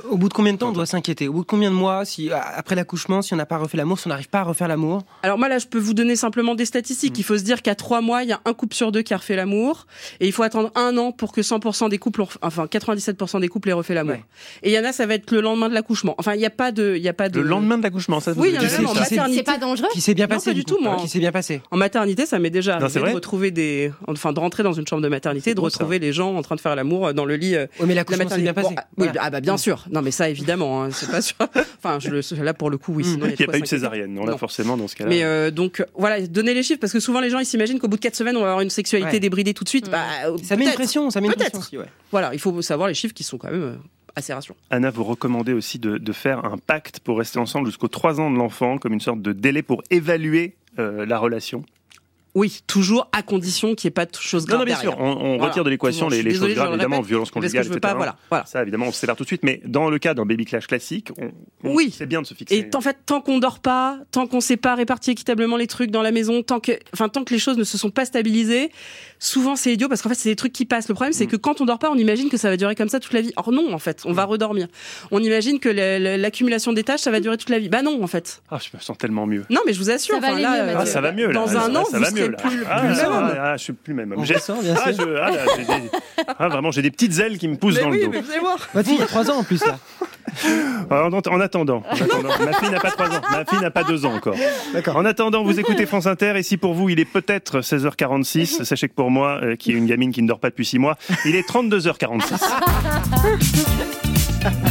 Au bout de combien de temps on doit s'inquiéter? Au bout de combien de mois, si a- après l'accouchement, si on n'a pas refait l'amour, si on n'arrive pas à refaire l'amour? Alors moi là, je peux vous donner simplement des statistiques. Il faut se dire qu'à trois mois, il y a un couple sur deux qui a refait l'amour, et il faut attendre un an pour que 100% des couples, ont enfin 97% des couples aient refait l'amour. Et il y en a, ça va être le lendemain de l'accouchement. Enfin, il n'y a pas de, il y a pas de. Le lendemain de l'accouchement, ça Oui, il y en le a dites, même en ça maternité. C'est pas dangereux Qui s'est bien Non, passé pas du tout, moi. Qui s'est bien passé En maternité, ça m'est déjà Non, arrivé de retrouver des, enfin, de rentrer dans une chambre de maternité, de ça. retrouver les gens en train de faire l'amour dans le lit. euh, Oui, mais la l'accouchement s'est maternité. bien passé. Bon, ah, oui, Voilà. ah bah bien sûr. Non, mais ça évidemment, hein, c'est pas sûr. Enfin, je le, là pour le coup, oui. Sinon, Il n'y a pas eu de césarienne, non, là Non. forcément dans ce cas-là. Mais euh, donc voilà, donner les chiffres parce que souvent les gens ils s'imaginent qu'au bout de quatre semaines on va avoir une sexualité débridée tout de suite. Bah, euh, Ça met une pression, ça met une pression. Voilà, il faut savoir les chiffres qui sont quand même euh, assez rassurants. Anna, vous recommandez aussi de, de faire un pacte pour rester ensemble jusqu'aux 3 ans de l'enfant, comme une sorte de délai pour évaluer euh, la relation? Oui, toujours à condition qu'il n'y ait pas de choses graves non, bien derrière. sûr, on, on Voilà. retire de l'équation les, choses graves, le évidemment, violence conjugale, etc. pas, voilà, voilà. Ça, évidemment, on se sépare tout de suite. Mais dans le cas d'un baby clash classique, on, on- Oui. c'est bien de se fixer. Et en fait, tant qu'on dort pas, tant qu'on sait pas répartir équitablement les trucs dans la maison, tant que, enfin, tant que les choses ne se sont pas stabilisées, souvent c'est idiot parce qu'en fait, c'est des trucs qui passent. Le problème, Mm. c'est que quand on dort pas, on imagine que ça va durer comme ça toute la vie. Or non, en fait, on va redormir. On imagine que la- la- l'accumulation des tâches, ça va durer toute la vie. Bah non, en fait. Ah, je me sens tellement mieux. Non, mais je vous assure. Ça va enfin, là, mieux. Ah, ça va mieux là. Dans Ah, un ça- an, ça vous va mieux plus le- Ah, plus ça même ah, je suis plus le même. On ressent, bien ah, sûr. je- ah, là, j'ai des- ah, vraiment, j'ai des petites ailes qui me poussent Mais dans oui, le dos. mais vous allez voir. Votre fille a 3 ans en plus là. Ah, En, en attendant, en attendant. ma fille n'a pas 3 ans, ma fille n'a pas 2 ans encore. En attendant, vous écoutez France Inter et si pour vous il est peut-être 16h46, sachez que pour moi, euh, qui est une gamine qui ne dort pas depuis 6 mois, il est 32h46.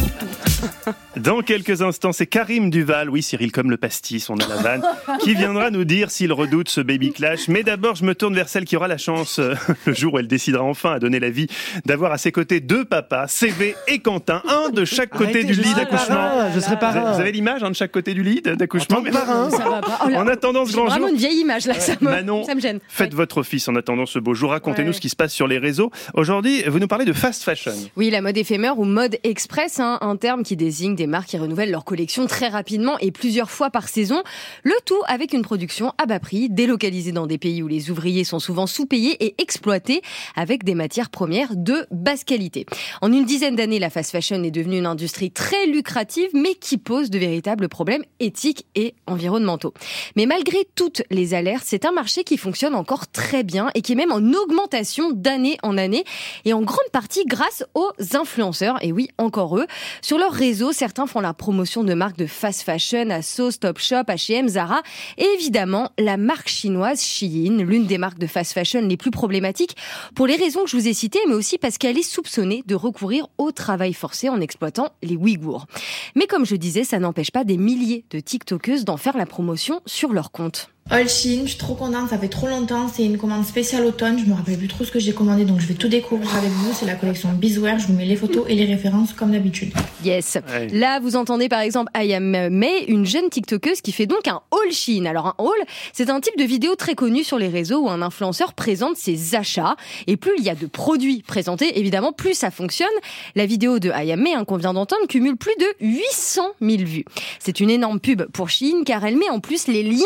Dans quelques instants, c'est Karim Duval, oui Cyril comme le pastis, on a la vanne, qui viendra nous dire s'il redoute ce baby clash. Mais d'abord, je me tourne vers celle qui aura la chance, euh, le jour où elle décidera enfin à donner la vie, d'avoir à ses côtés deux papas, CV et Quentin, un de chaque côté Arrêtez, du lit d'accouchement. parrain, je serai Vous parrain. Vous avez l'image hein, de chaque côté du lit d'accouchement mais- Ça va pas. Oh En attendant ce grand vraiment jour, une vieille image là, ça me, Manon, ça me gêne. faites votre office en attendant ce beau jour. Racontez-nous Ouais. ce qui se passe sur les réseaux. Aujourd'hui, vous nous parlez de fast fashion. Oui, la mode éphémère ou mode express, hein, un terme qui désigne des marques qui renouvellent leur collection très rapidement et plusieurs fois par saison. Le tout avec une production à bas prix, délocalisée dans des pays où les ouvriers sont souvent sous-payés et exploités avec des matières premières de basse qualité. En une dizaine d'années, la fast fashion est devenue une industrie très lucrative, mais qui pose de véritables problèmes éthiques et environnementaux. Mais malgré toutes les alertes, c'est un marché qui fonctionne encore très bien et qui est même en augmentation d'année en année et en grande partie grâce aux influenceurs. Et oui, encore eux. Sur leur réseau, certains font la promotion de marques de fast fashion, Asos, Topshop, H&M, Zara et évidemment la marque chinoise Shein, l'une des marques de fast fashion les plus problématiques pour les raisons que je vous ai citées, mais aussi parce qu'elle est soupçonnée de recourir au travail forcé en exploitant les Ouïghours. Mais comme je disais, ça n'empêche pas des milliers de TikTokeuses d'en faire la promotion sur leur compte. All Shein, je suis trop contente, ça fait trop longtemps, c'est une commande spéciale automne, je me rappelle plus trop ce que j'ai commandé donc je vais tout découvrir avec vous, c'est la collection Bizwear, je vous mets les photos et les références comme d'habitude. Yes. Ouais. Là, vous entendez par exemple I Am May, une jeune TikTokeuse qui fait donc un haul Shein. Alors un haul, c'est un type de vidéo très connu sur les réseaux où un influenceur présente ses achats. Et plus il y a de produits présentés, évidemment, plus ça fonctionne. La vidéo de I Am May, hein, qu'on vient d'entendre, cumule plus de 800 000 vues. C'est une énorme pub pour Shein car elle met en plus les liens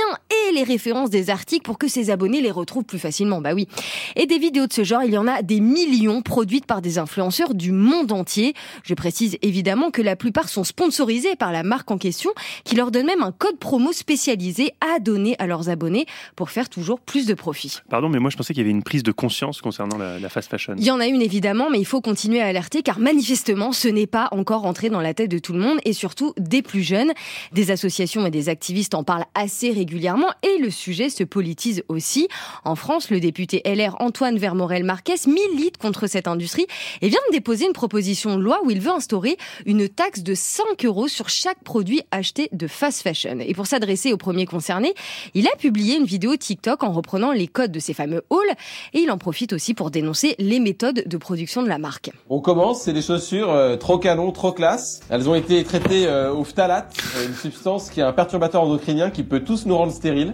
et les références des articles pour que ses abonnés les retrouvent plus facilement. Bah oui. Et des vidéos de ce genre, il y en a des millions produites par des influenceurs du monde entier. Je précise évidemment que la plupart sont sponsorisés par la marque en question qui leur donne même un code promo spécialisé à donner à leurs abonnés pour faire toujours plus de profit. Pardon, mais moi je pensais qu'il y avait une prise de conscience concernant la, la fast fashion. Il y en a une évidemment, mais il faut continuer à alerter car manifestement ce n'est pas encore entré dans la tête de tout le monde et surtout des plus jeunes. Des associations et des activistes en parlent assez régulièrement et le sujet se politise aussi. En France, le député LR Antoine Vermorel-Marquez milite contre cette industrie et vient de déposer une proposition de loi où il veut instaurer une taxe de 5 euros sur chaque produit acheté de fast fashion. Et pour s'adresser aux premiers concernés, il a publié une vidéo TikTok en reprenant les codes de ces fameux halls et il en profite aussi pour dénoncer les méthodes de production de la marque. On commence, c'est des chaussures euh, trop canon, trop classe. Elles ont été traitées euh, au phtalate, euh, une substance qui est un perturbateur endocrinien qui peut tous nous rendre stériles.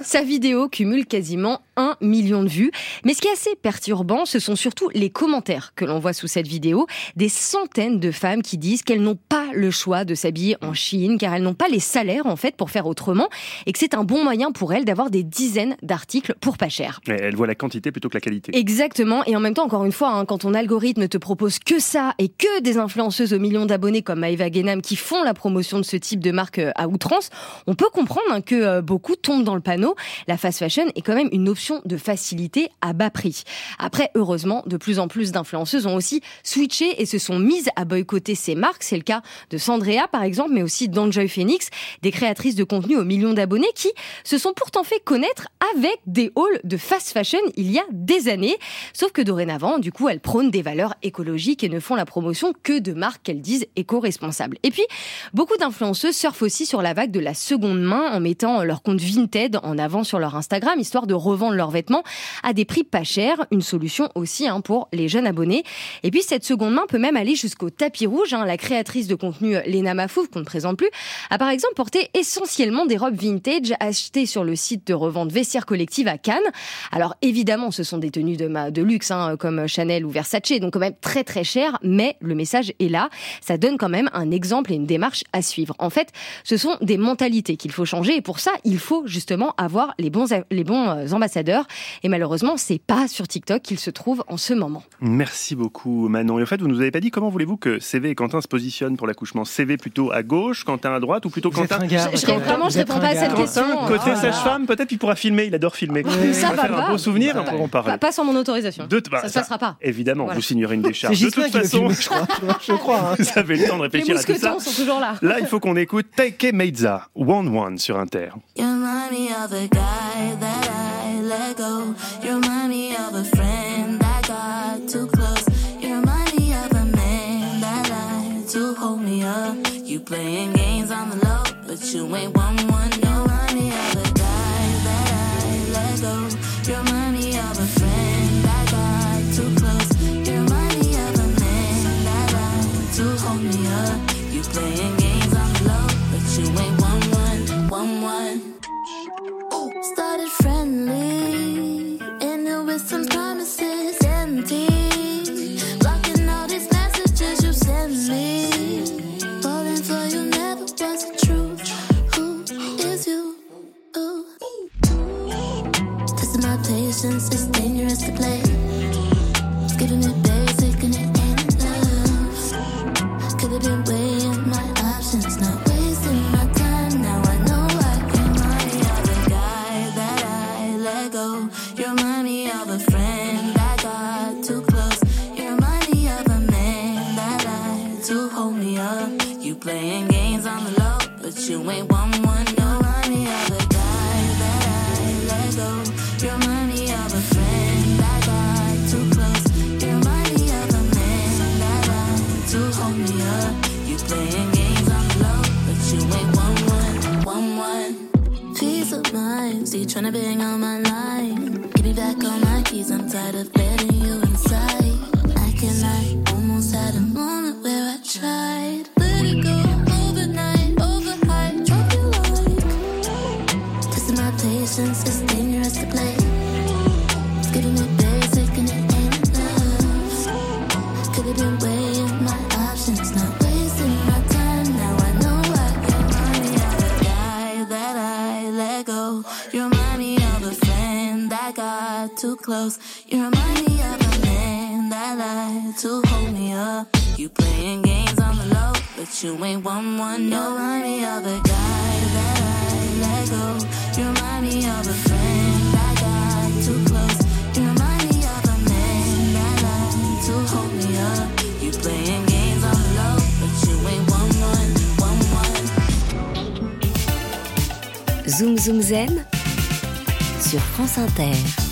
Sa vidéo cumule quasiment 1 million de vues. Mais ce qui est assez perturbant, ce sont surtout les commentaires que l'on voit sous cette vidéo. Des centaines de femmes qui disent qu'elles n'ont pas le choix de s'habiller en Chine, car elles n'ont pas les salaires, en fait, pour faire autrement, et que c'est un bon moyen pour elles d'avoir des dizaines d'articles pour pas cher. Mais elle voit la quantité plutôt que la qualité. Exactement, et en même temps, encore une fois, hein, quand ton algorithme te propose que ça et que des influenceuses aux millions d'abonnés comme Maëva Guénam qui font la promotion de ce type de marque euh, à outrance, on peut comprendre hein, que euh, beaucoup tombent dans le panneau. La fast fashion est quand même une option de facilité à bas prix. Après, heureusement, de plus en plus d'influenceuses ont aussi switché et se sont mises à boycotter ces marques. C'est le cas de Sandrea, par exemple, mais aussi d'Enjoy Phoenix, des créatrices de contenu aux millions d'abonnés qui se sont pourtant fait connaître avec des halls de fast fashion il y a des années. Sauf que dorénavant, du coup, elles prônent des valeurs écologiques et ne font la promotion que de marques qu'elles disent éco-responsables. Et puis, beaucoup d'influenceuses surfent aussi sur la vague de la seconde main en mettant leur compte Vinted en avant sur leur Instagram, histoire de revendre leurs vêtements à des prix pas chers. Une solution aussi hein, pour les jeunes abonnés. Et puis, cette seconde main peut même aller jusqu'au tapis rouge. hein. La créatrice de contenu Lena Mafouf, qu'on ne présente plus, a par exemple porté essentiellement des robes vintage achetées sur le site de revente Vestiaire Collective à Cannes. Alors évidemment, ce sont des tenues de, ma- luxe, hein, comme Chanel ou Versace, donc quand même très très cher, mais le message est là. Ça donne quand même un exemple et une démarche à suivre. En fait, ce sont des mentalités qu'il faut changer et pour ça, il faut justement avoir les bons, les bons euh, ambassadeurs. Et malheureusement, c'est pas sur TikTok qu'ils se trouvent en ce moment. Merci beaucoup Manon. Et en fait, vous nous avez pas dit comment voulez-vous que CV et Quentin se positionnent pour l'accouchement? CV plutôt à gauche, Quentin à droite ou plutôt Quentin ringard, Je- je- vraiment, je réponds pas à cette question. Quentin, côté Oh sage-femme, peut-être qu'il pourra filmer, il adore filmer. Ça on va va faire pas. un beau souvenir, Bah, on parler. Pas, pas sans mon autorisation. De- bah, ça se ça- passera pas. Évidemment, Voilà. vous signerez une décharge. De toute façon, filmer, je crois. Je crois. hein. vous avez le temps de Les réfléchir à tout ça. sont toujours là. Là, il faut qu'on écoute Taike Meiza, One One sur Inter. A guy that I let go. You remind me of a friend that got too close. You remind me of a man that lied to hold me up. You playing games on the low, but you ain't one one. You remind me of a guy that I let go. Zoom Zen sur France Inter.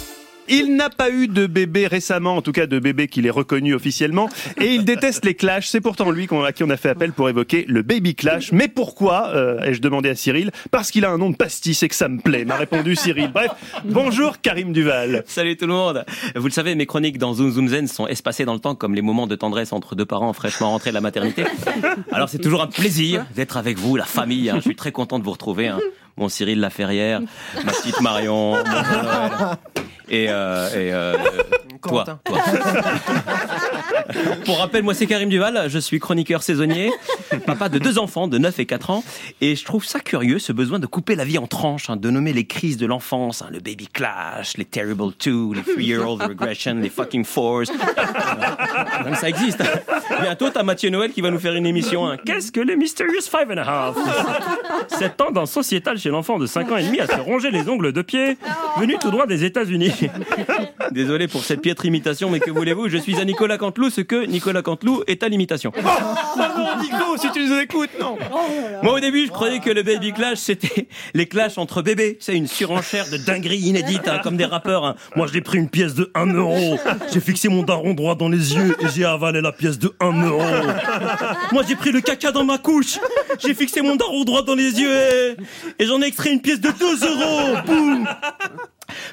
Il n'a pas eu de bébé récemment, en tout cas de bébé qu'il est reconnu officiellement, et il déteste les clashs. C'est pourtant lui à qui on a fait appel pour évoquer le baby clash. Mais pourquoi euh, ai-je demandé à Cyril Parce qu'il a un nom de pastis et que ça me plaît, m'a répondu Cyril. Bref, bonjour Karim Duval. Salut tout le monde. Vous le savez, mes chroniques dans Zoom Zoom Zen sont espacées dans le temps comme les moments de tendresse entre deux parents fraîchement rentrés de la maternité. Alors c'est toujours un plaisir d'être avec vous, la famille. hein. Je suis très content de vous retrouver. hein. Mon Cyril Laferrière, ma petite Marion. Et, euh, et euh, toi. Pour rappel, moi c'est Karim Duval, je suis chroniqueur saisonnier, papa de deux enfants de 9 et 4 ans, et je trouve ça curieux, ce besoin de couper la vie en tranches, hein, de nommer les crises de l'enfance, hein, le baby clash, les terrible two, les three-year-old regression, les fucking fours. Même ça existe. Bientôt, t'as Mathieu Noël qui va nous faire une émission. hein. Qu'est-ce que les Mysterious Five and a Half? Cette tendance sociétale chez l'enfant de 5 ans et demi à se ronger les ongles de pied, venu tout droit des États-Unis. Désolé pour cette piètre imitation, mais que voulez-vous? Je suis à Nicolas Canteloup, ce que Nicolas Canteloup est à l'imitation. Oh non, Nico, si tu nous écoutes, non Moi au début je croyais que le baby clash c'était les clashs entre bébés, c'est une surenchère de dinguerie inédite hein, comme des rappeurs. hein. Moi j'ai pris une pièce de 1 euro, j'ai fixé mon daron droit dans les yeux et j'ai avalé la pièce de 1 euro. Moi j'ai pris le caca dans ma couche, j'ai fixé mon daron droit dans les yeux et, et j'en ai extrait une pièce de 2 euros. Boum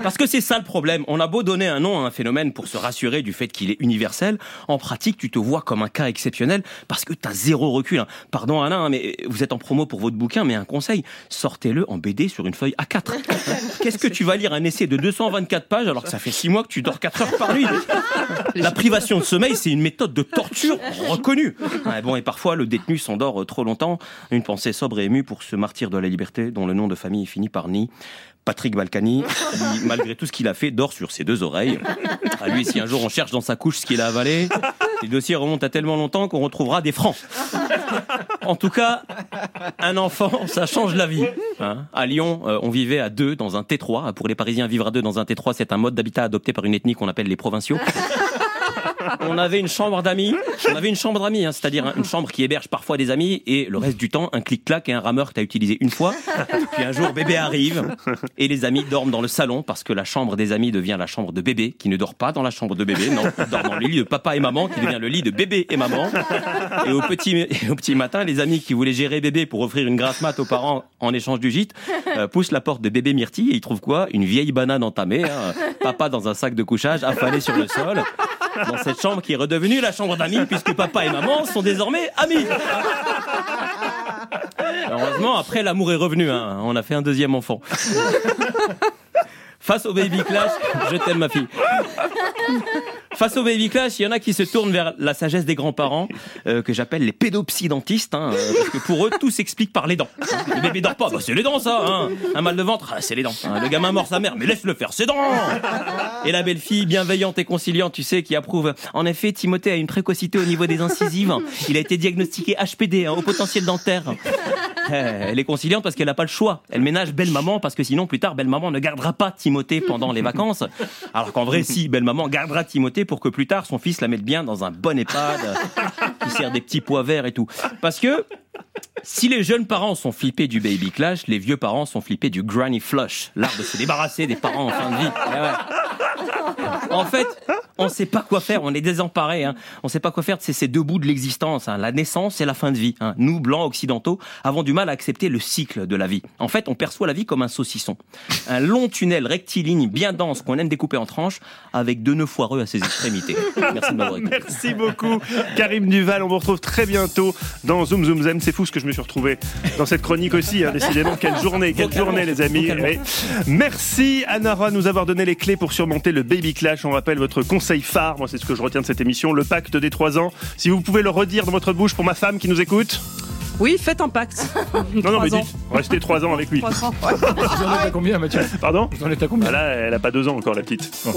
parce que c'est ça le problème. On a beau donner un nom à un phénomène pour se rassurer du fait qu'il est universel, en pratique, tu te vois comme un cas exceptionnel parce que t'as zéro recul. hein. Pardon Alain, hein, mais vous êtes en promo pour votre bouquin, mais un conseil, sortez-le en BD sur une feuille A4. Qu'est-ce que tu vas lire? Un essai de 224 pages alors que ça fait 6 mois que tu dors 4 heures par nuit La privation de sommeil, c'est une méthode de torture reconnue. Ouais, bon, et parfois, le détenu s'endort euh, trop longtemps. Une pensée sobre et émue pour ce martyr de la liberté dont le nom de famille finit par Ni. Patrick Balkany, qui, malgré tout ce qu'il a fait, dort sur ses deux oreilles. À lui, si un jour on cherche dans sa couche ce qu'il a avalé, les dossiers remontent à tellement longtemps qu'on retrouvera des francs. En tout cas, un enfant, ça change la vie. hein. à Lyon, euh, on vivait à deux dans un T3. Pour les Parisiens, vivre à deux dans un T3, c'est un mode d'habitat adopté par une ethnie qu'on appelle les provinciaux. On avait une chambre d'amis. On avait une chambre d'amis, hein, c'est-à-dire une chambre qui héberge parfois des amis et le reste du temps, un clic-clac et un rameur que tu as utilisé une fois. Puis un jour, bébé arrive et les amis dorment dans le salon parce que la chambre des amis devient la chambre de bébé qui ne dort pas dans la chambre de bébé, non, dort dans le lit de papa et maman qui devient le lit de bébé et maman. Et au petit, matin, les amis qui voulaient gérer bébé pour offrir une grasse mat aux parents en échange du gîte euh, poussent la porte de bébé Myrtille et ils trouvent quoi? Une vieille banane entamée, hein, papa dans un sac de couchage affalé sur le sol chambre qui est redevenue la chambre d'amis puisque papa et maman sont désormais amis. Heureusement, après l'amour est revenu, hein. on a fait un deuxième enfant. Face au baby clash, je t'aime ma fille. Face au baby clash, il y en a qui se tournent vers la sagesse des grands-parents, euh, que j'appelle les pédopsydentistes, hein, euh, parce que pour eux, tout s'explique par les dents. Le bébé dort pas, bah c'est les dents ça. Hein. Un mal de ventre, ah, c'est les dents. hein. Le gamin mord sa mère, mais laisse-le faire, c'est dents. Et la belle-fille, bienveillante et conciliante, tu sais, qui approuve. En effet, Timothée a une précocité au niveau des incisives. Il a été diagnostiqué HPD, hein, au potentiel dentaire. Eh, Elle est conciliante parce qu'elle n'a pas le choix. Elle ménage belle maman parce que sinon plus tard belle maman ne gardera pas Timothée pendant les vacances. Alors qu'en vrai si belle maman gardera Timothée pour que plus tard son fils la mette bien dans un bon EHPAD qui sert des petits pois verts et tout. Parce que si les jeunes parents sont flippés du baby clash, les vieux parents sont flippés du granny flush, l'art de se débarrasser des parents en fin de vie. Ouais. En fait, on sait pas quoi faire, on est désemparés. Hein. On sait pas quoi faire de ces, deux bouts de l'existence, hein, la naissance et la fin de vie. Hein. Nous, blancs occidentaux, avons du mal à accepter le cycle de la vie. En fait, on perçoit la vie comme un saucisson. Un long tunnel rectiligne bien dense qu'on aime découper en tranches avec deux nœuds foireux à ses extrémités. Merci de m'avoir. Merci beaucoup, Karim Duval. On vous retrouve très bientôt dans Zoom Zoom Zem. Fou ce que je me suis retrouvé dans cette chronique aussi. hein. Décidément, quelle journée, quelle journée, les amis. Oui. Merci, Anara, de nous avoir donné les clés pour surmonter le baby clash. On rappelle votre conseil phare. Moi, c'est ce que je retiens de cette émission. Le pacte des trois ans. Si vous pouvez le redire dans votre bouche pour ma femme qui nous écoute. Oui, faites un pacte. Non, non, mais ans. dites, restez trois ans avec lui. Trois ans, ouais. Vous en êtes à combien, Mathieu Pardon Vous en êtes à combien Ah Là, elle a pas deux ans encore, la petite. On,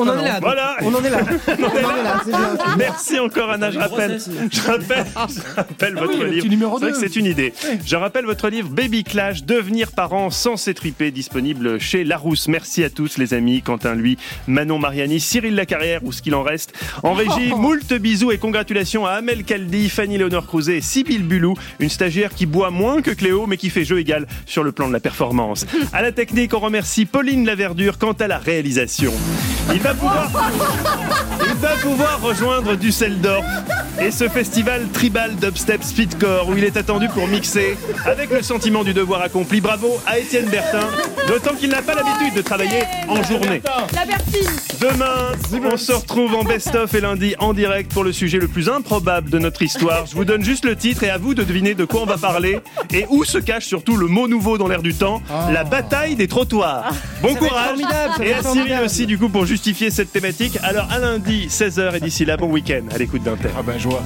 on en est là. Voilà. On en est là. On en est là. c'est bien, c'est bien. Merci encore Anna, je rappelle, je rappelle, je rappelle votre oui, le livre. C'est vrai que c'est une idée. Je rappelle votre livre Baby Clash, devenir parent sans s'étriper, disponible chez Larousse. Merci à tous les amis, Quentin lui, Manon Mariani, Cyril Lacarrière ou ce qu'il en reste. En régie, moult bisous et congratulations à Amel Kaldi, Fanny Léonore Crouzet et Sybille Bulou, une stagiaire qui boit moins que Cléo mais qui fait jeu égal sur le plan de la performance. À la technique, on remercie Pauline Laverdure quant à la réalisation. Il va pouvoir il va pouvoir rejoindre Düsseldorf et ce festival tribal dubstep speedcore où il est attendu pour mixer avec le sentiment du devoir accompli. Bravo à Étienne Bertin, d'autant qu'il n'a pas l'habitude de travailler en journée. La Bertine Demain, on se retrouve en best-of et lundi en direct pour le sujet le plus improbable de notre histoire. Je vous donne juste le titre et à vous de deviner de quoi on va parler et où se cache surtout le mot nouveau dans l'air du temps, la bataille des trottoirs. Bon Ça va être courage et à Cyril aussi du coup pour justifier cette thématique. Alors à lundi 16h et d'ici là bon week-end à l'écoute d'Inter. Ah ben, joie.